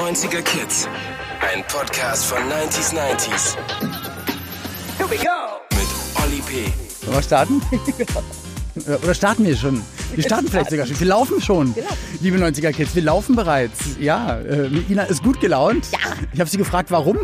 90er Kids. Ein Podcast von 90s 90s. Here we go! Mit Olli P. Sollen wir starten? Oder starten wir schon? Wir starten vielleicht sogar schon. Wir laufen schon, liebe 90er Kids. Wir laufen bereits. Ja, äh, Ina ist gut gelaunt. Ja. Ich habe sie gefragt, warum.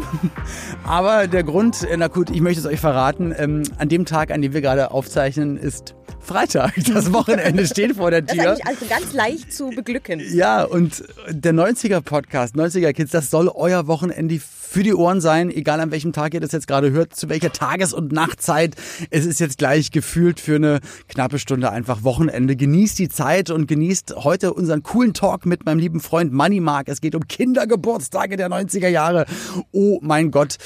Aber der Grund, äh, na gut, ich möchte es euch verraten. Ähm, an dem Tag, an dem wir gerade aufzeichnen, ist Freitag. Das Wochenende steht vor der Das ist Tür. eigentlich also ganz leicht zu beglücken. Ja, und der 90er Podcast, 90er Kids, das soll euer Wochenende für die Ohren sein, egal an welchem Tag ihr das jetzt gerade hört, zu welcher Tages- und Nachtzeit. Es ist jetzt gleich gefühlt für eine knappe Stunde einfach Wochenende. Genießt die Zeit und genießt heute unseren coolen Talk mit meinem lieben Freund Money Mark. Es geht um Kindergeburtstage der 90er Jahre. Oh mein Gott.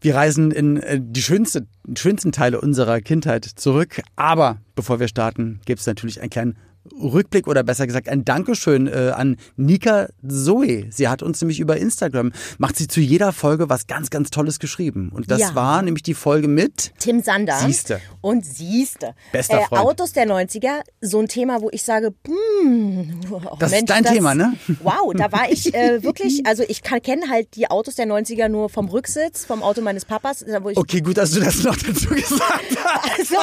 Wir reisen in äh, die schönste, schönsten Teile unserer Kindheit zurück. Aber bevor wir starten, gibt es natürlich einen kleinen Rückblick oder besser gesagt ein Dankeschön äh, an Nika Zoe. Sie hat uns nämlich über Instagram, macht sie zu jeder Folge was ganz, ganz Tolles geschrieben. Und das Ja. war nämlich die Folge mit Tim Sander. Siehste. Und siehste. Äh, Bester Freund. Autos der 90er, so ein Thema, wo ich sage, hm, oh, Das ist Mensch, dein Thema, ne? Wow, da war ich äh, wirklich, also ich kenne halt die Autos der 90er nur vom Rücksitz, vom Auto meines Papas, da wo ich Okay, gut, dass du das noch dazu gesagt hast. Also.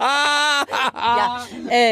ja, äh,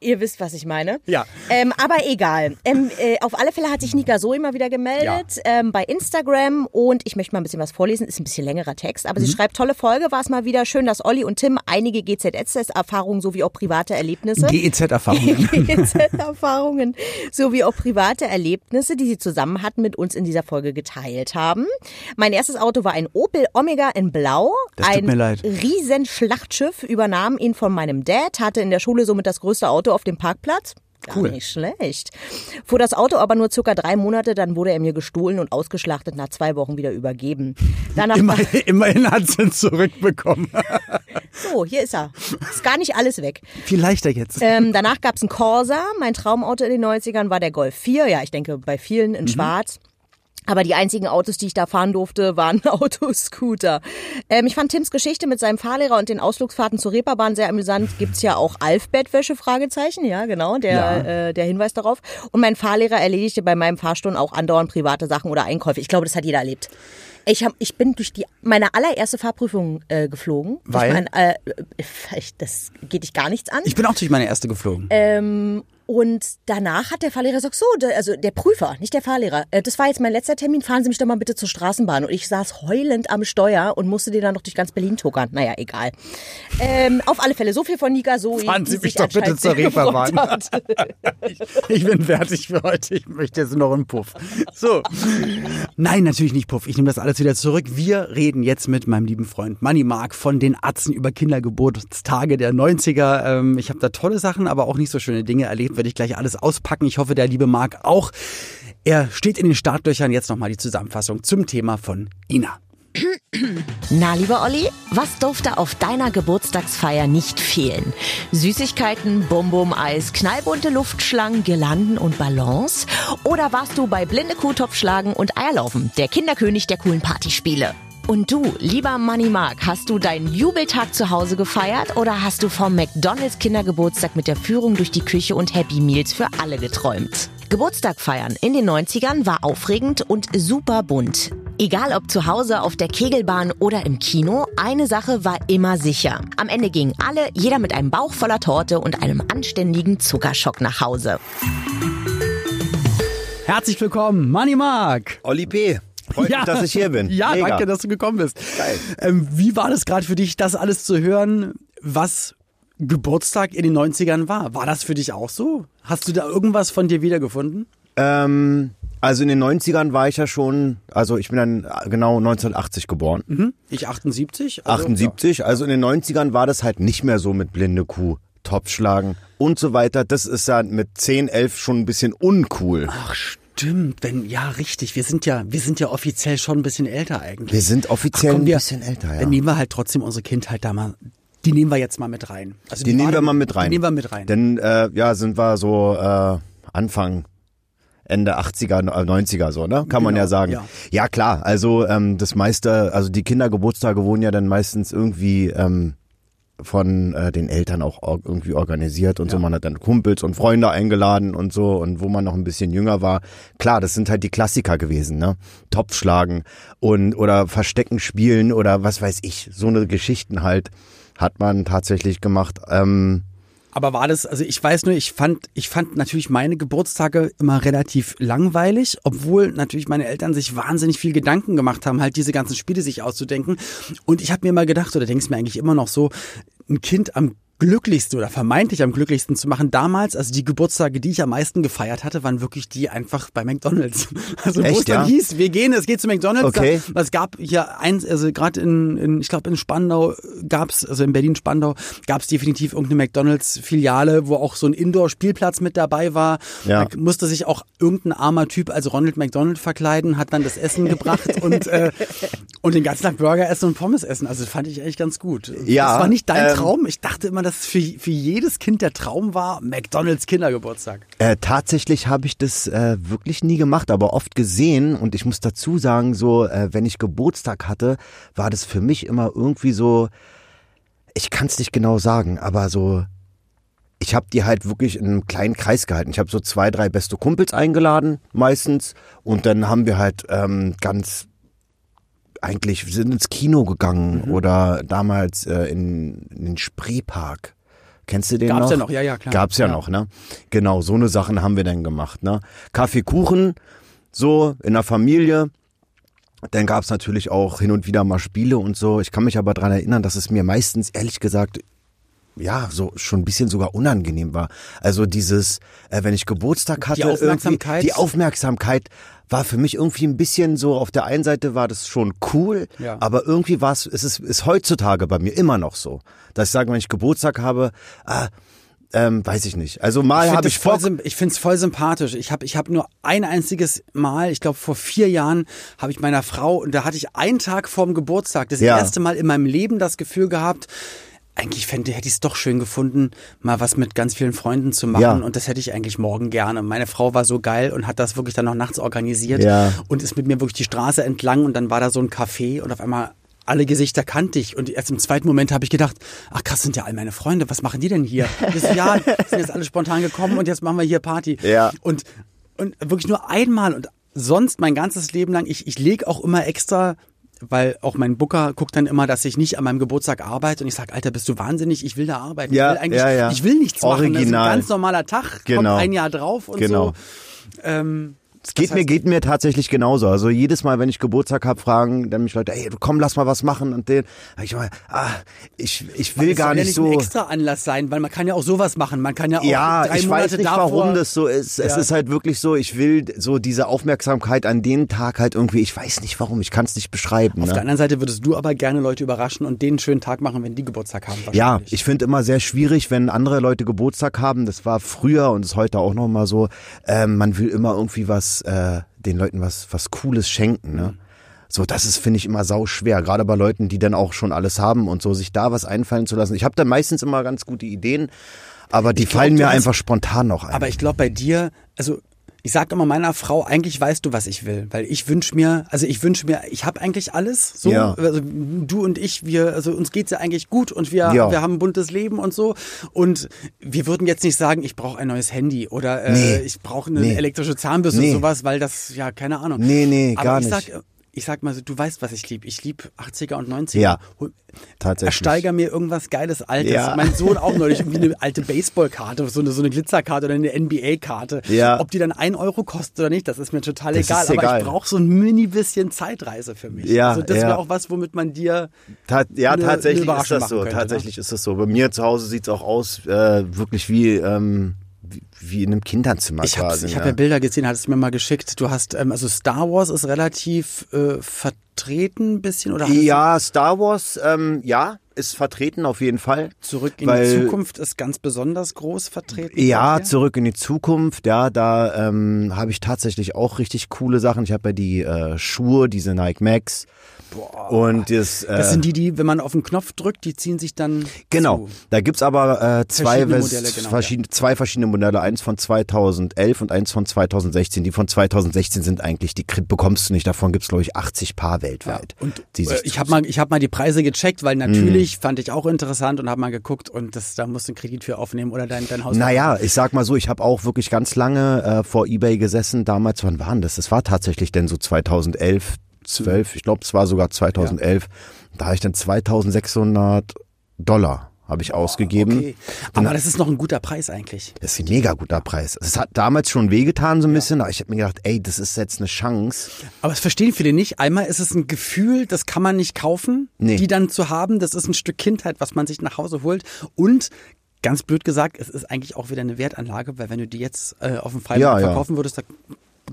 ihr wisst, was ich meine. Ja. Ähm, aber egal. Ähm, äh, auf alle Fälle hat sich Nika so immer wieder gemeldet ähm, bei Instagram und ich möchte mal ein bisschen was vorlesen. Ist ein bisschen längerer Text, aber sie schreibt, tolle Folge, war es mal wieder schön, dass Olli und Tim einige GZS-Erfahrungen sowie auch private Erlebnisse GEZ-Erfahrungen. GZ-Erfahrungen sowie auch private Erlebnisse, die sie zusammen hatten, mit uns in dieser Folge geteilt haben. Mein erstes Auto war ein Opel Omega in Blau. Das tut ein mir leid. Riesenschlachtschiff, übernahm ihn von meinem Dad, hatte in der Schule somit das größte Auto auf dem Parkplatz. Gar Cool. nicht schlecht. Fuhr das Auto aber nur circa drei Monate, dann wurde er mir gestohlen und ausgeschlachtet, nach zwei Wochen wieder übergeben. Danach Immer, immerhin hat sie ihn zurückbekommen. so, hier ist er. Ist gar nicht alles weg. Viel leichter jetzt. Ähm, danach gab's einen Corsa. Mein Traumauto in den 90ern war der Golf 4. Ja, ich denke bei vielen in schwarz. Aber die einzigen Autos, die ich da fahren durfte, waren Autoscooter. Ähm, ich fand Tims Geschichte mit seinem Fahrlehrer und den Ausflugsfahrten zur Reeperbahn sehr amüsant. Gibt's ja auch Alfbettwäsche, Fragezeichen. Ja, genau, der, Ja. äh, der Hinweis darauf. Und mein Fahrlehrer erledigte bei meinem Fahrstunden auch andauernd private Sachen oder Einkäufe. Ich glaube, das hat jeder erlebt. Ich, hab, ich bin durch die meine allererste Fahrprüfung äh, geflogen. Weil? Mein, äh, ich, das geht dich gar nichts an. Ich bin auch durch meine erste geflogen. Ähm, und danach hat der Fahrlehrer gesagt, so, der, also der Prüfer, nicht der Fahrlehrer, äh, das war jetzt mein letzter Termin, fahren Sie mich doch mal bitte zur Straßenbahn. Und ich saß heulend am Steuer und musste den dann noch durch ganz Berlin tuckern. Naja, egal. Ähm, auf alle Fälle, so viel von Nika Zoe. Fahren Sie mich doch bitte zur Reeperbahn. hat. Ich bin fertig für heute. Ich möchte jetzt noch einen Puff. So. Nein, natürlich nicht Puff. Ich nehme das alles wieder zurück. Wir reden jetzt mit meinem lieben Freund Manny Mark von den Atzen über Kindergeburtstage der 90er. Ähm, ich habe da tolle Sachen, aber auch nicht so schöne Dinge erlebt. Werde ich gleich alles auspacken. Ich hoffe, der liebe Mark auch. Er steht in den Startlöchern. Jetzt nochmal die Zusammenfassung zum Thema von Ina. Na, lieber Olli, was durfte auf deiner Geburtstagsfeier nicht fehlen? Süßigkeiten, Bonbon-Eis, knallbunte Luftschlangen, Girlanden und Ballons? Oder warst du bei Blinde Kuhtopfschlagen und Eierlaufen, der Kinderkönig der coolen Partyspiele? Und du, lieber Money Mark, hast du deinen Jubeltag zu Hause gefeiert oder hast du vom McDonalds Kindergeburtstag mit der Führung durch die Küche und Happy Meals für alle geträumt? Geburtstag feiern in den 90ern war aufregend und super bunt. Egal ob zu Hause, auf der Kegelbahn oder im Kino, eine Sache war immer sicher. Am Ende gingen alle, jeder mit einem Bauch voller Torte und einem anständigen Zuckerschock nach Hause. Herzlich willkommen, Manny Mark. Olli P. Freut mich, dass ich hier bin. Ja, Mega. danke, dass du gekommen bist. Ähm, wie war das gerade für dich, das alles zu hören, was Geburtstag in den 90ern war? War das für dich auch so? Hast du da irgendwas von dir wiedergefunden? Ähm, also in den 90ern war ich ja schon, also ich bin dann genau 1980 geboren. Ich 78. also, 78, also in den 90ern war das halt nicht mehr so mit blinde Kuh, Topfschlagen und so weiter. Das ist ja mit 10, 11 schon ein bisschen uncool. Ach stimmt, wenn ja richtig. Wir sind ja, wir sind ja offiziell schon ein bisschen älter eigentlich. Wir sind offiziell komm, ein wir- bisschen älter, ja. Dann nehmen wir halt trotzdem unsere Kindheit da mal. Die nehmen wir jetzt mal mit rein. Also Die war nehmen wir mal mit rein. Die nehmen wir mit rein. Denn äh, ja, sind wir so äh, Anfang Ende 80er, äh, 90er so, ne? Kann man Genau, ja sagen. ja. Ja, klar, also ähm, das meiste, also die Kindergeburtstage wurden ja dann meistens irgendwie ähm, von äh, den Eltern auch or irgendwie organisiert und ja. so. Man hat dann Kumpels und Freunde eingeladen und so und wo man noch ein bisschen jünger war. Klar, das sind halt die Klassiker gewesen, ne? Topf schlagen und oder Verstecken spielen oder was weiß ich. So eine Geschichten halt hat man tatsächlich gemacht. Ähm, aber war das, also ich weiß nur, ich fand, ich fand natürlich meine Geburtstage immer relativ langweilig, obwohl natürlich meine Eltern sich wahnsinnig viel Gedanken gemacht haben, halt diese ganzen Spiele sich auszudenken. Und ich habe mir mal gedacht, oder denkst mir eigentlich immer noch so, ein Kind am glücklichste oder vermeintlich am glücklichsten zu machen damals, also die Geburtstage, die ich am meisten gefeiert hatte, waren wirklich die einfach bei McDonalds. Also wo es dann ja? hieß, wir gehen, es geht zu McDonalds. Okay. Da, es gab hier eins, also gerade in, in, ich glaube in Spandau gab's, also in Berlin Spandau gab's definitiv irgendeine McDonalds-Filiale, wo auch so ein Indoor-Spielplatz mit dabei war. Ja. Da musste sich auch irgendein armer Typ als Ronald McDonald verkleiden, hat dann das Essen gebracht und äh, und den ganzen Tag Burger essen und Pommes essen. Also fand ich echt ganz gut. Ja. Das war nicht dein ähm, Traum. Ich dachte immer, dass für, für jedes Kind der Traum war, McDonalds Kindergeburtstag? Äh, tatsächlich habe ich das äh, wirklich nie gemacht, aber oft gesehen. Und ich muss dazu sagen, so, äh, wenn ich Geburtstag hatte, war das für mich immer irgendwie so, ich kann es nicht genau sagen, aber so, ich habe die halt wirklich in einem kleinen Kreis gehalten. Ich habe so zwei, drei beste Kumpels eingeladen, meistens. Und dann haben wir halt ähm, ganz eigentlich sind ins Kino gegangen mhm. oder damals äh, in, in den Spreepark. Kennst du den Gab's noch? ja noch, ja, ja, klar. Gab's ja, ja, noch, ne? Genau, so eine Sachen haben wir dann gemacht, ne? Kaffee, Kuchen, so in der Familie. Dann gab's natürlich auch hin und wieder mal Spiele und so. Ich kann mich aber dran erinnern, dass es mir meistens, ehrlich gesagt, ja, so schon ein bisschen sogar unangenehm war. Also dieses, äh, wenn ich Geburtstag hatte, die Aufmerksamkeit, die Aufmerksamkeit war für mich irgendwie ein bisschen so, auf der einen Seite war das schon cool, ja. aber irgendwie war es, es ist, ist heutzutage bei mir immer noch so, dass ich sage, wenn ich Geburtstag habe, ah, ähm, weiß ich nicht. Also mal habe ich voll, ich finde es voll sympathisch. Ich habe ich hab nur ein einziges Mal, ich glaube vor vier Jahren, habe ich meiner Frau und da hatte ich einen Tag vorm Geburtstag das ja. erste Mal in meinem Leben das Gefühl gehabt, eigentlich fände, hätte ich es doch schön gefunden, mal was mit ganz vielen Freunden zu machen. Ja. Und das hätte ich eigentlich morgen gerne. Meine Frau war so geil und hat das wirklich dann noch nachts organisiert ja. und ist mit mir wirklich die Straße entlang und dann war da so ein Café und auf einmal alle Gesichter kannte ich und erst im zweiten Moment habe ich gedacht, ach krass, sind ja all meine Freunde, was machen die denn hier? Das ja, sind jetzt alle spontan gekommen und jetzt machen wir hier Party. Ja. Und, und wirklich nur einmal und sonst mein ganzes Leben lang, ich, ich lege auch immer extra weil auch mein Booker guckt dann immer, dass ich nicht an meinem Geburtstag arbeite und ich sage, Alter, bist du wahnsinnig, ich will da arbeiten. Ja, ich will eigentlich, ja, ja. ich will nichts Original. machen. Das ist ein ganz normaler Tag, genau. kommt ein Jahr drauf und genau. so. Ähm, es geht mir geht mir tatsächlich genauso. Also jedes Mal, wenn ich Geburtstag habe, fragen dann mich Leute, ey, komm, lass mal was machen und den. Ich mal, ah, ich ich will gar nicht, nicht so. Ein extra Anlass sein, weil man kann ja auch sowas machen. Man kann ja auch ja, drei ich Monate weiß nicht, davor, warum das so ist. Es ist halt wirklich so. Ich will so diese Aufmerksamkeit an den Tag halt irgendwie. Ich weiß nicht warum. Ich kann es nicht beschreiben. Auf ne? der anderen Seite würdest du aber gerne Leute überraschen und denen einen schönen Tag machen, wenn die Geburtstag haben. Ja, ich finde immer sehr schwierig, wenn andere Leute Geburtstag haben. Das war früher und ist heute auch noch mal so. Ähm, man will immer irgendwie was. Äh, den Leuten was, was Cooles schenken, ne? So, das ist, finde ich, immer sau schwer. Gerade bei Leuten, die dann auch schon alles haben und so, sich da was einfallen zu lassen. Ich habe da meistens immer ganz gute Ideen, aber die glaub, fallen mir einfach spontan noch ein. Aber ich glaube bei dir, also ich sage immer meiner Frau, eigentlich weißt du, was ich will, weil ich wünsche mir, also ich wünsche mir, ich habe eigentlich alles, so, ja. also du und ich, wir, also uns geht's ja eigentlich gut und wir, ja. wir haben ein buntes Leben und so und wir würden jetzt nicht sagen, ich brauche ein neues Handy oder äh, nee. ich brauche eine nee. elektrische Zahnbürste nee. und sowas, weil das, ja, keine Ahnung. Nee, nee, Aber gar ich nicht. Sag, ich sag mal so, du weißt, was ich liebe. Ich liebe 80er und 90er. Ja. Tatsächlich. Ersteiger mir irgendwas Geiles Altes. Ja. Mein Sohn auch neulich irgendwie eine alte Baseballkarte, so eine, so eine Glitzerkarte oder eine NBA-Karte. Ja. Ob die dann ein Euro kostet oder nicht, das ist mir total das egal. Aber egal. ich brauche so ein mini bisschen Zeitreise für mich. Ja, also das ja. wäre auch was, womit man dir. Ta ja, eine, tatsächlich eine ist das so. Könnte, ne? tatsächlich ne? ist das so. Bei mir zu Hause sieht's auch aus, äh, wirklich wie. Ähm wie in einem Kinderzimmer ich quasi. Ich habe ja Bilder gesehen, hattest du mir mal geschickt. Du hast, ähm, also Star Wars ist relativ äh, vertreten ein bisschen, oder? Ja, Star Wars, ähm, ja, ist vertreten auf jeden Fall. Zurück in weil, die Zukunft ist ganz besonders groß vertreten. Ja, zurück in die Zukunft, ja, da ähm, habe ich tatsächlich auch richtig coole Sachen. Ich habe ja die äh, Schuhe, diese Nike Max. Boah. Und das, äh, das sind die, die, wenn man auf den Knopf drückt, die ziehen sich dann. Genau. Zu. Da gibt's aber äh, zwei, verschiedene Modelle, genau, verschiedene, ja. zwei verschiedene Modelle. Eins von 2011 und eins von 2016. Die von 2016 sind eigentlich, die bekommst du nicht. Davon gibt's glaube ich, 80 Paar weltweit. Ja. Und äh, ich habe mal, ich hab mal die Preise gecheckt, weil natürlich ich, fand ich auch interessant und habe mal geguckt und das, da musst du einen Kredit für aufnehmen oder dein, dein Haus. Naja, ich sag mal so, ich habe auch wirklich ganz lange äh, vor Ebay gesessen. Damals, wann waren das? Das war tatsächlich denn so 2011, 12. Ich glaube, es war sogar 2011. Da habe ich dann 2600 Dollar habe ich ausgegeben. Okay. Aber das ist noch ein guter Preis eigentlich. Das ist ein mega guter Preis. Es hat damals schon wehgetan so ein bisschen, aber ich habe mir gedacht, ey, das ist jetzt eine Chance. Aber es verstehen viele nicht. Einmal ist es ein Gefühl, das kann man nicht kaufen, Nee. die dann zu haben. Das ist ein Stück Kindheit, was man sich nach Hause holt. Und ganz blöd gesagt, es ist eigentlich auch wieder eine Wertanlage, weil wenn du die jetzt äh, auf dem Freimarkt Ja, ja. verkaufen würdest, da,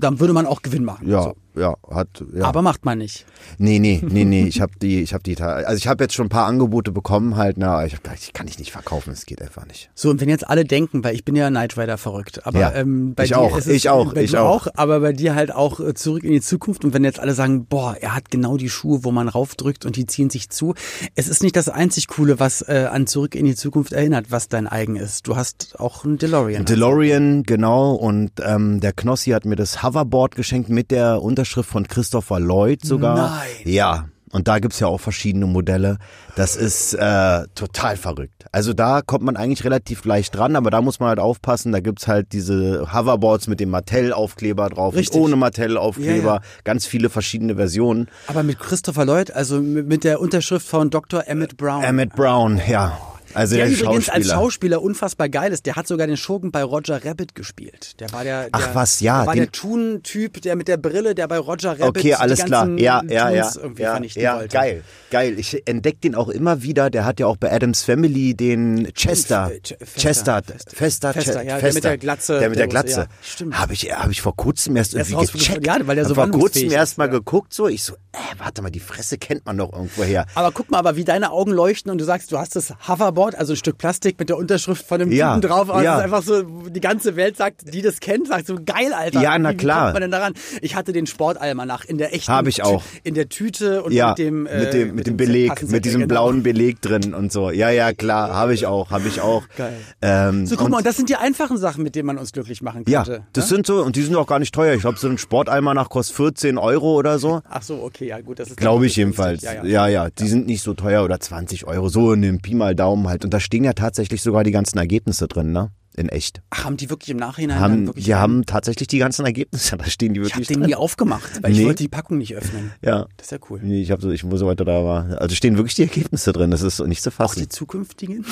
dann würde man auch Gewinn machen. Ja, So. Ja, hat ja. Aber macht man nicht. Nee, nee, nee, nee, ich habe die ich habe die also ich habe jetzt schon ein paar Angebote bekommen halt, na, ich hab gedacht, ich kann ich nicht verkaufen, es geht einfach nicht. So, und wenn jetzt alle denken, weil ich bin ja Knight Rider verrückt, aber Ja, ähm, bei ich dir auch, ist es, ich auch, ich dir auch. aber bei dir halt auch äh, zurück in die Zukunft und wenn jetzt alle sagen, boah, er hat genau die Schuhe, wo man raufdrückt und die ziehen sich zu. Es ist nicht das einzig Coole, was äh, an zurück in die Zukunft erinnert, was dein eigen ist. Du hast auch einen DeLorean. DeLorean, genau, und ähm, der Knossi hat mir das Hoverboard geschenkt mit der Unterschrift von Christopher Lloyd sogar. Nein. Ja. Und da gibt's ja auch verschiedene Modelle. Das ist äh, total verrückt. Also da kommt man eigentlich relativ leicht dran, aber da muss man halt aufpassen. Da gibt's halt diese Hoverboards mit dem Mattel-Aufkleber drauf Richtig. und ohne Mattel-Aufkleber. Ja, ja. Ganz viele verschiedene Versionen. aber mit Christopher Lloyd, also mit mit der Unterschrift von Dr. Emmett Brown. Emmett Brown, ja. Also der der, übrigens als Schauspieler. Schauspieler unfassbar geil ist. Der hat sogar den Schurken bei Roger Rabbit gespielt. Der war der, der Ach was, ja, Der war der Toon-Typ, der mit der Brille, der bei Roger Rabbit Okay, alles klar. Ja, ja, ja. Irgendwie ja, ja wollte. geil, geil. Ich entdecke den auch immer wieder. Der hat ja auch bei Adams Family den Chester, Äh, Fester, Chester, Fester. Fester, Fester, Che- ja, der Fester. mit der Glatze, der mit der der Glatze. ja, stimmt. Habe ich, habe ich vor kurzem erst Erst irgendwie rausgefunden, gecheckt. ja, weil der so vor kurzem erst mal ja. geguckt, so ich so, äh, warte mal, die Fresse kennt man doch irgendwo her. Aber guck mal, aber wie deine Augen leuchten und du sagst, du hast das Hoverboard, also ein Stück Plastik mit der Unterschrift von dem Ja, Typen drauf. Aber ja. das ist einfach so, die ganze Welt sagt, die das kennt, sagt so, geil, Alter. Ja, na wie, klar. Wie man denn daran? Ich hatte den Sportalmanach in der echten Hab ich auch. In der Tüte und Ja, mit dem, äh, mit dem, mit dem Beleg, mit diesem genau. blauen Beleg drin und so. Ja, ja, klar, habe ich auch, habe ich auch. Geil. Ähm, So, guck mal, und das sind die einfachen Sachen, mit denen man uns glücklich machen Ja, könnte. das ne? sind so, und die sind auch gar nicht teuer. Ich glaube, so ein Sporteimer nach kostet 14 Euro oder so. Ach so, okay, ja gut, das ist Glaube ich jedenfalls. günstig. Ja, ja, die sind nicht so teuer oder 20 Euro, so in dem Pi mal Daumen halt. Und da stehen ja tatsächlich sogar die ganzen Ergebnisse drin, ne? In echt. Ach, haben die wirklich im Nachhinein Haben, wirklich die haben tatsächlich die ganzen Ergebnisse, da stehen die Ich habe wirklich den nie aufgemacht, weil ich Nee. wollte die Packung nicht öffnen. Ja. Das ist ja cool. Nee, ich habe so, ich muss heute da war. Also stehen wirklich die Ergebnisse drin, das ist nicht zu Auch fassen. die zukünftigen?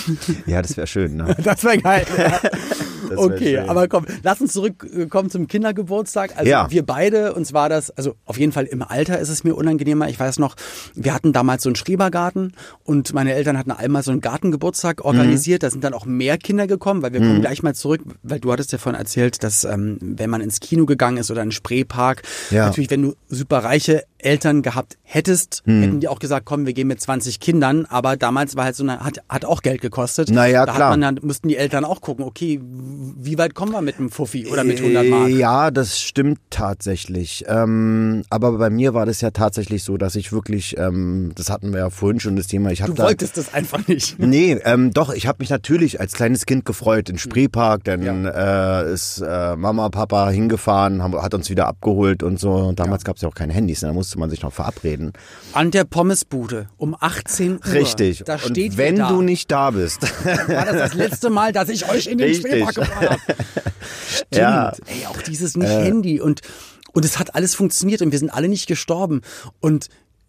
Ja, das wäre schön, ne? Das wäre geil. wär okay, schön. aber komm, lass uns zurückkommen zum Kindergeburtstag. Also Ja. wir beide, uns war das, also auf jeden Fall im Alter ist es mir unangenehmer. Ich weiß noch, wir hatten damals so einen Schrebergarten und meine Eltern hatten einmal so einen Gartengeburtstag organisiert. Da sind dann auch mehr Kinder gekommen, weil wir kommen gleich mal zurück, weil du hattest ja vorhin erzählt, dass ähm, wenn man ins Kino gegangen ist oder in einen Spreepark, Ja. natürlich, wenn du super reiche Eltern gehabt hättest, hätten die auch gesagt, komm, wir gehen mit 20 Kindern, aber damals war halt so eine, hat, hat auch Geld gekostet. Na ja, da klar. Dann, mussten die Eltern auch gucken, okay, wie weit kommen wir mit einem Fuffi oder mit 100 Mark? Äh, Ja, das stimmt tatsächlich. Ähm, aber bei mir war das ja tatsächlich so, dass ich wirklich, ähm, das hatten wir ja vorhin schon das Thema, ich Du habe da... wolltest das einfach nicht. Nee, ähm, doch, ich habe mich natürlich als kleines Kind gefreut in Spreepark, dann äh, ist äh, Mama, Papa hingefahren, haben, hat uns wieder abgeholt und so. Und damals gab's ja auch keine Handys, ne? da musste man sich noch verabreden. An der Pommesbude um 18 Uhr. Richtig. Da steht und wenn da. du nicht da bist, war das das letzte Mal, dass ich euch in den Richtig. Spreepark gefahren habe. Stimmt. Ja. Äh. Ey, auch dieses nicht Handy und und es hat alles funktioniert und wir sind alle nicht gestorben und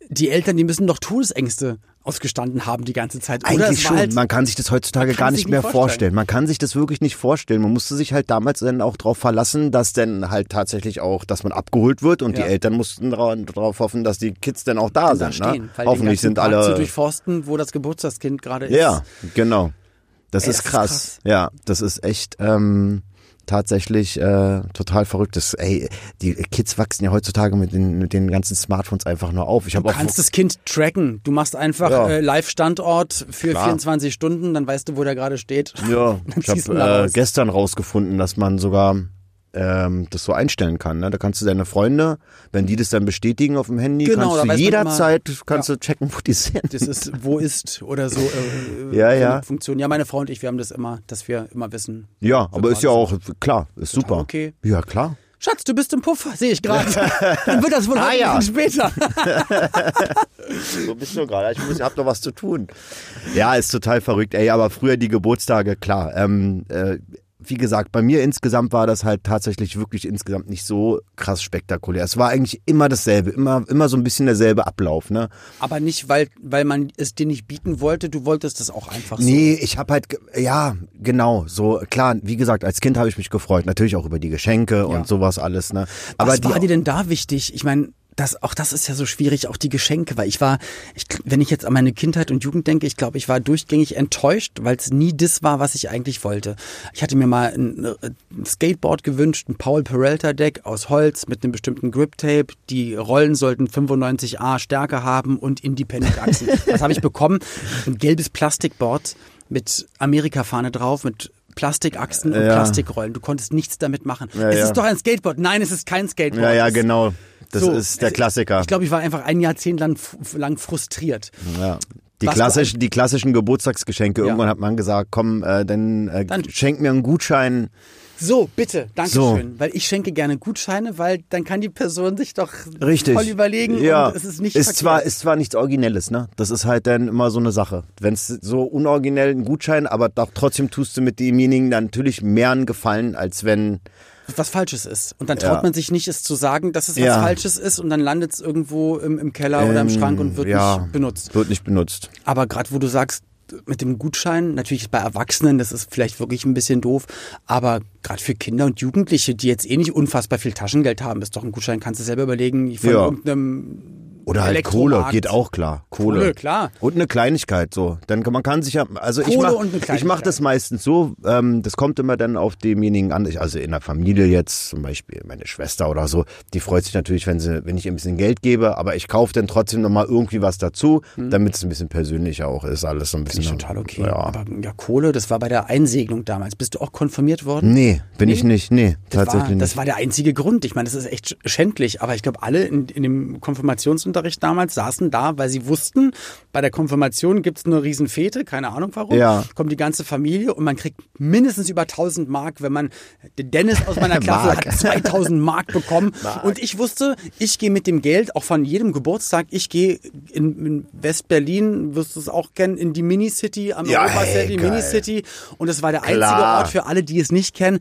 die Eltern, die müssen doch Todesängste ausgestanden haben die ganze Zeit. Oder eigentlich schon. Halt, man kann sich das heutzutage gar nicht mehr vorstellen. vorstellen. Man kann sich das wirklich nicht vorstellen. Man musste sich halt damals dann auch darauf verlassen, dass dann halt tatsächlich auch, dass man abgeholt wird und Ja. die Eltern mussten darauf hoffen, dass die Kids dann auch da da sind. stehen, ne? Hoffentlich sind Park zu alle. durchforsten, wo das Geburtstagskind gerade ist. Ja, genau. Das Ey, ist das ist krass. krass. Ja, das ist echt ähm, tatsächlich äh, total verrückt. Das, ey, die Kids wachsen ja heutzutage mit den, mit den ganzen Smartphones einfach nur auf. Ich Du habe auch kannst das Kind tracken. Du machst einfach Ja. äh, Live-Standort für Klar. 24 Stunden, dann weißt du, wo der gerade steht. Ja, ich habe äh, gestern rausgefunden, dass man sogar ähm, das so einstellen kann. Ne? Da kannst du deine Freunde, wenn die das dann bestätigen auf dem Handy, Genau, kannst du jederzeit immer- kannst du checken, wo die sind. Das ist, wo ist oder so. Äh, Ja, ja. Funktion. Ja, meine Frau und ich, wir haben das immer, dass wir immer wissen. ja, aber ist ja auch klar, ist Total super. okay. Ja, klar. Schatz, du bist im Puff, sehe ich gerade. Dann wird das wohl Ah, ja. ein bisschen später. So bist du gerade. Ich muss, hab noch was zu tun. Ja, ist total verrückt. Ey, aber früher die Geburtstage, klar. Ähm, äh, wie gesagt, bei mir insgesamt war das halt tatsächlich wirklich insgesamt nicht so krass spektakulär. Es war eigentlich immer dasselbe, immer, immer so ein bisschen derselbe Ablauf, ne? Aber nicht, weil, weil man es dir nicht bieten wollte, du wolltest es auch einfach so. Nee, ich habe halt, ja, genau, so, klar, wie gesagt, als Kind habe ich mich gefreut, natürlich auch über die Geschenke und sowas alles, ne? Aber Was die, war dir denn da wichtig? Ich meine, das, auch das ist ja so schwierig, auch die Geschenke, weil ich war, ich, wenn ich jetzt an meine Kindheit und Jugend denke, ich glaube, ich war durchgängig enttäuscht, weil es nie das war, was ich eigentlich wollte. Ich hatte mir mal ein, ein Skateboard gewünscht, ein Paul Peralta Deck aus Holz mit einem bestimmten Grip Tape. Die Rollen sollten 95a Stärke haben und Independent Achsen. Was habe ich bekommen? Ein gelbes Plastikboard mit Amerika-Fahne drauf, mit Plastikachsen und Ja. Plastikrollen. Du konntest nichts damit machen. Ja, es ja. ist doch ein Skateboard. Nein, es ist kein Skateboard. ja, ja, genau. Das so, ist der äh, Klassiker. Ich glaube, ich war einfach ein Jahrzehnt lang, lang frustriert. Ja. Die, klassischen, die klassischen Geburtstagsgeschenke. Ja. Irgendwann hat man gesagt, komm, äh, dann, äh, Dann- schenk mir einen Gutschein. So, bitte, danke So. schön. Weil ich schenke gerne Gutscheine, weil dann kann die Person sich doch Richtig. voll überlegen ja. und es ist nicht ist verkehrt. zwar Ist zwar nichts Originelles, ne? Das ist halt dann immer so eine Sache. Wenn es so unoriginell ein Gutschein, aber doch trotzdem tust du mit demjenigen dann natürlich mehr einen Gefallen, als wenn. Was Falsches ist. Und dann traut Ja. man sich nicht, es zu sagen, dass es Ja. was Falsches ist und dann landet es irgendwo im, im Keller oder im ähm, Schrank und wird ja, nicht benutzt. Wird nicht benutzt. Aber gerade wo du sagst, mit dem Gutschein, natürlich bei Erwachsenen, das ist vielleicht wirklich ein bisschen doof, aber gerade für Kinder und Jugendliche, die jetzt eh nicht unfassbar viel Taschengeld haben, ist doch ein Gutschein, kannst du selber überlegen, von Ja. irgendeinem Oder halt Kohle, geht auch klar. Kohle. Kohle, klar. Und eine Kleinigkeit so. Dann kann, man kann sich ja, also ich Kohle mach, ich mache Kleinigkeit. das meistens so, ähm, das kommt immer dann auf demjenigen an, ich, also in der Familie jetzt, zum Beispiel meine Schwester oder so, die freut sich natürlich, wenn sie, wenn ich ihr ein bisschen Geld gebe, aber ich kaufe dann trotzdem nochmal irgendwie was dazu, damit es ein bisschen persönlicher auch ist, alles so ein bisschen. Finde ich total okay. Ja. Aber ja, Kohle, das war bei der Einsegnung damals. Bist du auch konfirmiert worden? Nee, bin ich nicht, nee, Das tatsächlich war, das nicht. war der einzige Grund. Ich meine, das ist echt sch- schändlich, aber ich glaube, alle in, in dem Konfirmationsunterricht damals saßen da, weil sie wussten, bei der Konfirmation gibt's eine Riesenfete, keine Ahnung warum. Ja. Kommt die ganze Familie und man kriegt mindestens über 1000 Mark, wenn man, Dennis aus meiner Klasse Mark. hat 2000 Mark bekommen. Und ich wusste, ich gehe mit dem Geld, auch von jedem Geburtstag, ich gehe in, in West-Berlin, wirst du es auch kennen, in die Mini-City, am Ja, Europa hey. Mini-City. Und das war der einzige. Ort für alle, die es nicht kennen.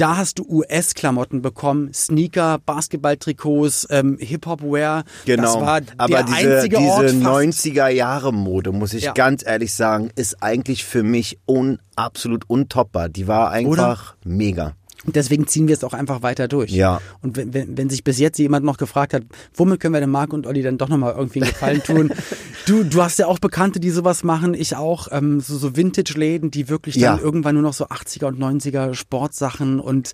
Da hast du US-Klamotten bekommen, Sneaker, Basketballtrikots, ähm, Hip-Hop-Wear. Genau. Das war Aber diese, einzige diese Ort fast. 90er Jahre Mode, muss ich Ja. ganz ehrlich sagen, ist eigentlich für mich un, absolut untoppbar. Die war einfach mega. Und deswegen ziehen wir es auch einfach weiter durch. Ja. Und wenn, wenn, wenn sich bis jetzt jemand noch gefragt hat, womit können wir denn Marc und Olli dann doch nochmal irgendwie einen Gefallen tun? du, du hast ja auch Bekannte, die sowas machen, ich auch. Ähm, so, so Vintage-Läden, die wirklich dann Ja. irgendwann nur noch so 80er und 90er Sportsachen und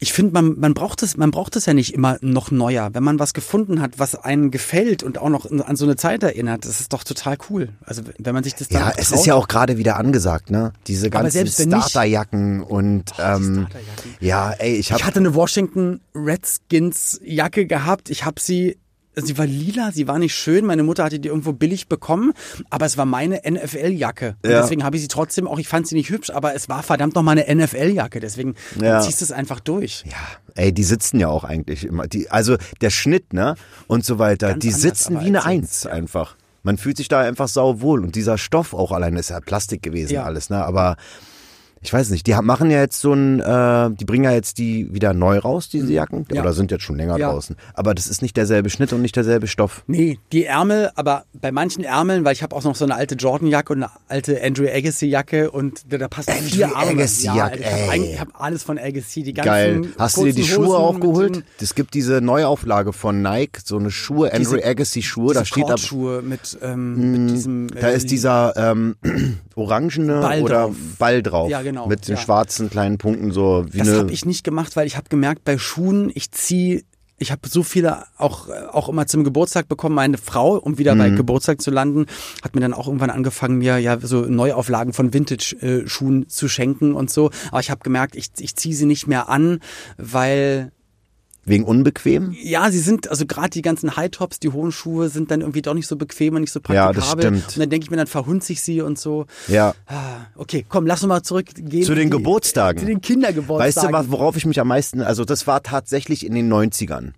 ich finde, man, man braucht es, man braucht es ja nicht immer noch neuer. Wenn man was gefunden hat, was einem gefällt und auch noch an so eine Zeit erinnert, das ist doch total cool. Also wenn man sich das dann Ja, es traut. ist ja auch gerade wieder angesagt, ne? Diese ganzen Starterjacken und ähm, Starterjacken. ja, ey, ich habe Ich hatte eine Washington Redskins Jacke gehabt. Ich habe sie, sie war lila, sie war nicht schön. Meine Mutter hatte die irgendwo billig bekommen, aber es war meine NFL-Jacke. Ja. deswegen habe ich sie trotzdem auch, ich fand sie nicht hübsch, aber es war verdammt noch mal eine NFL-Jacke. Deswegen Ja. du ziehst es einfach durch. ja, ey, die sitzen ja auch eigentlich immer. Die, also der Schnitt, ne? Und so weiter, Ganz die sitzen wie eine Eins einfach. Man fühlt sich da einfach sau wohl. Und dieser Stoff auch alleine ist ja Plastik gewesen Ja. alles, ne? Aber ich weiß nicht, die machen ja jetzt so ein, äh, die bringen ja jetzt die wieder neu raus, diese Jacken. Ja. Oder sind jetzt schon länger Ja. draußen. Aber das ist nicht derselbe Schnitt und nicht derselbe Stoff. Nee, die Ärmel, aber bei manchen Ärmeln, weil ich habe auch noch so eine alte Jordan-Jacke und eine alte Andrew Agassi-Jacke und da, passen Andrew vier Arme. Agassi-Jacke, ja, ich habe ey. ich hab alles von Agassi, die ganzen Geil. Hast du dir die Schuhe Hosen auch geholt? Es gibt diese Neuauflage von Nike, so eine Schuhe, Andrew Diese- Agassi Schuhe, da steht da, Kordschuhe mit, ähm, mit diesem. da äh, ist dieser ähm, orangene Ball oder drauf. Ball drauf. Ja, genau, Mit den ja. schwarzen kleinen Punkten, so wie Das habe ich nicht gemacht, weil ich habe gemerkt, bei Schuhen, ich ziehe, ich habe so viele auch, auch immer zum Geburtstag bekommen. Meine Frau, um wieder Mhm. bei Geburtstag zu landen, hat mir dann auch irgendwann angefangen, mir ja so Neuauflagen von Vintage-Schuhen zu schenken und so. Aber ich habe gemerkt, ich, ich ziehe sie nicht mehr an, weil Wegen unbequem? Ja, sie sind, also gerade die ganzen High-Tops, die hohen Schuhe sind dann irgendwie doch nicht so bequem und nicht so Ja, praktikabel. das stimmt. Und dann denke ich mir, dann verhunze ich sie und so. Ja. Ah, Okay, komm, lass uns mal zurückgehen. Zu den die- Geburtstagen. Zu den Kindergeburtstagen. Weißt du, worauf ich mich am meisten, also das war tatsächlich in den 90ern.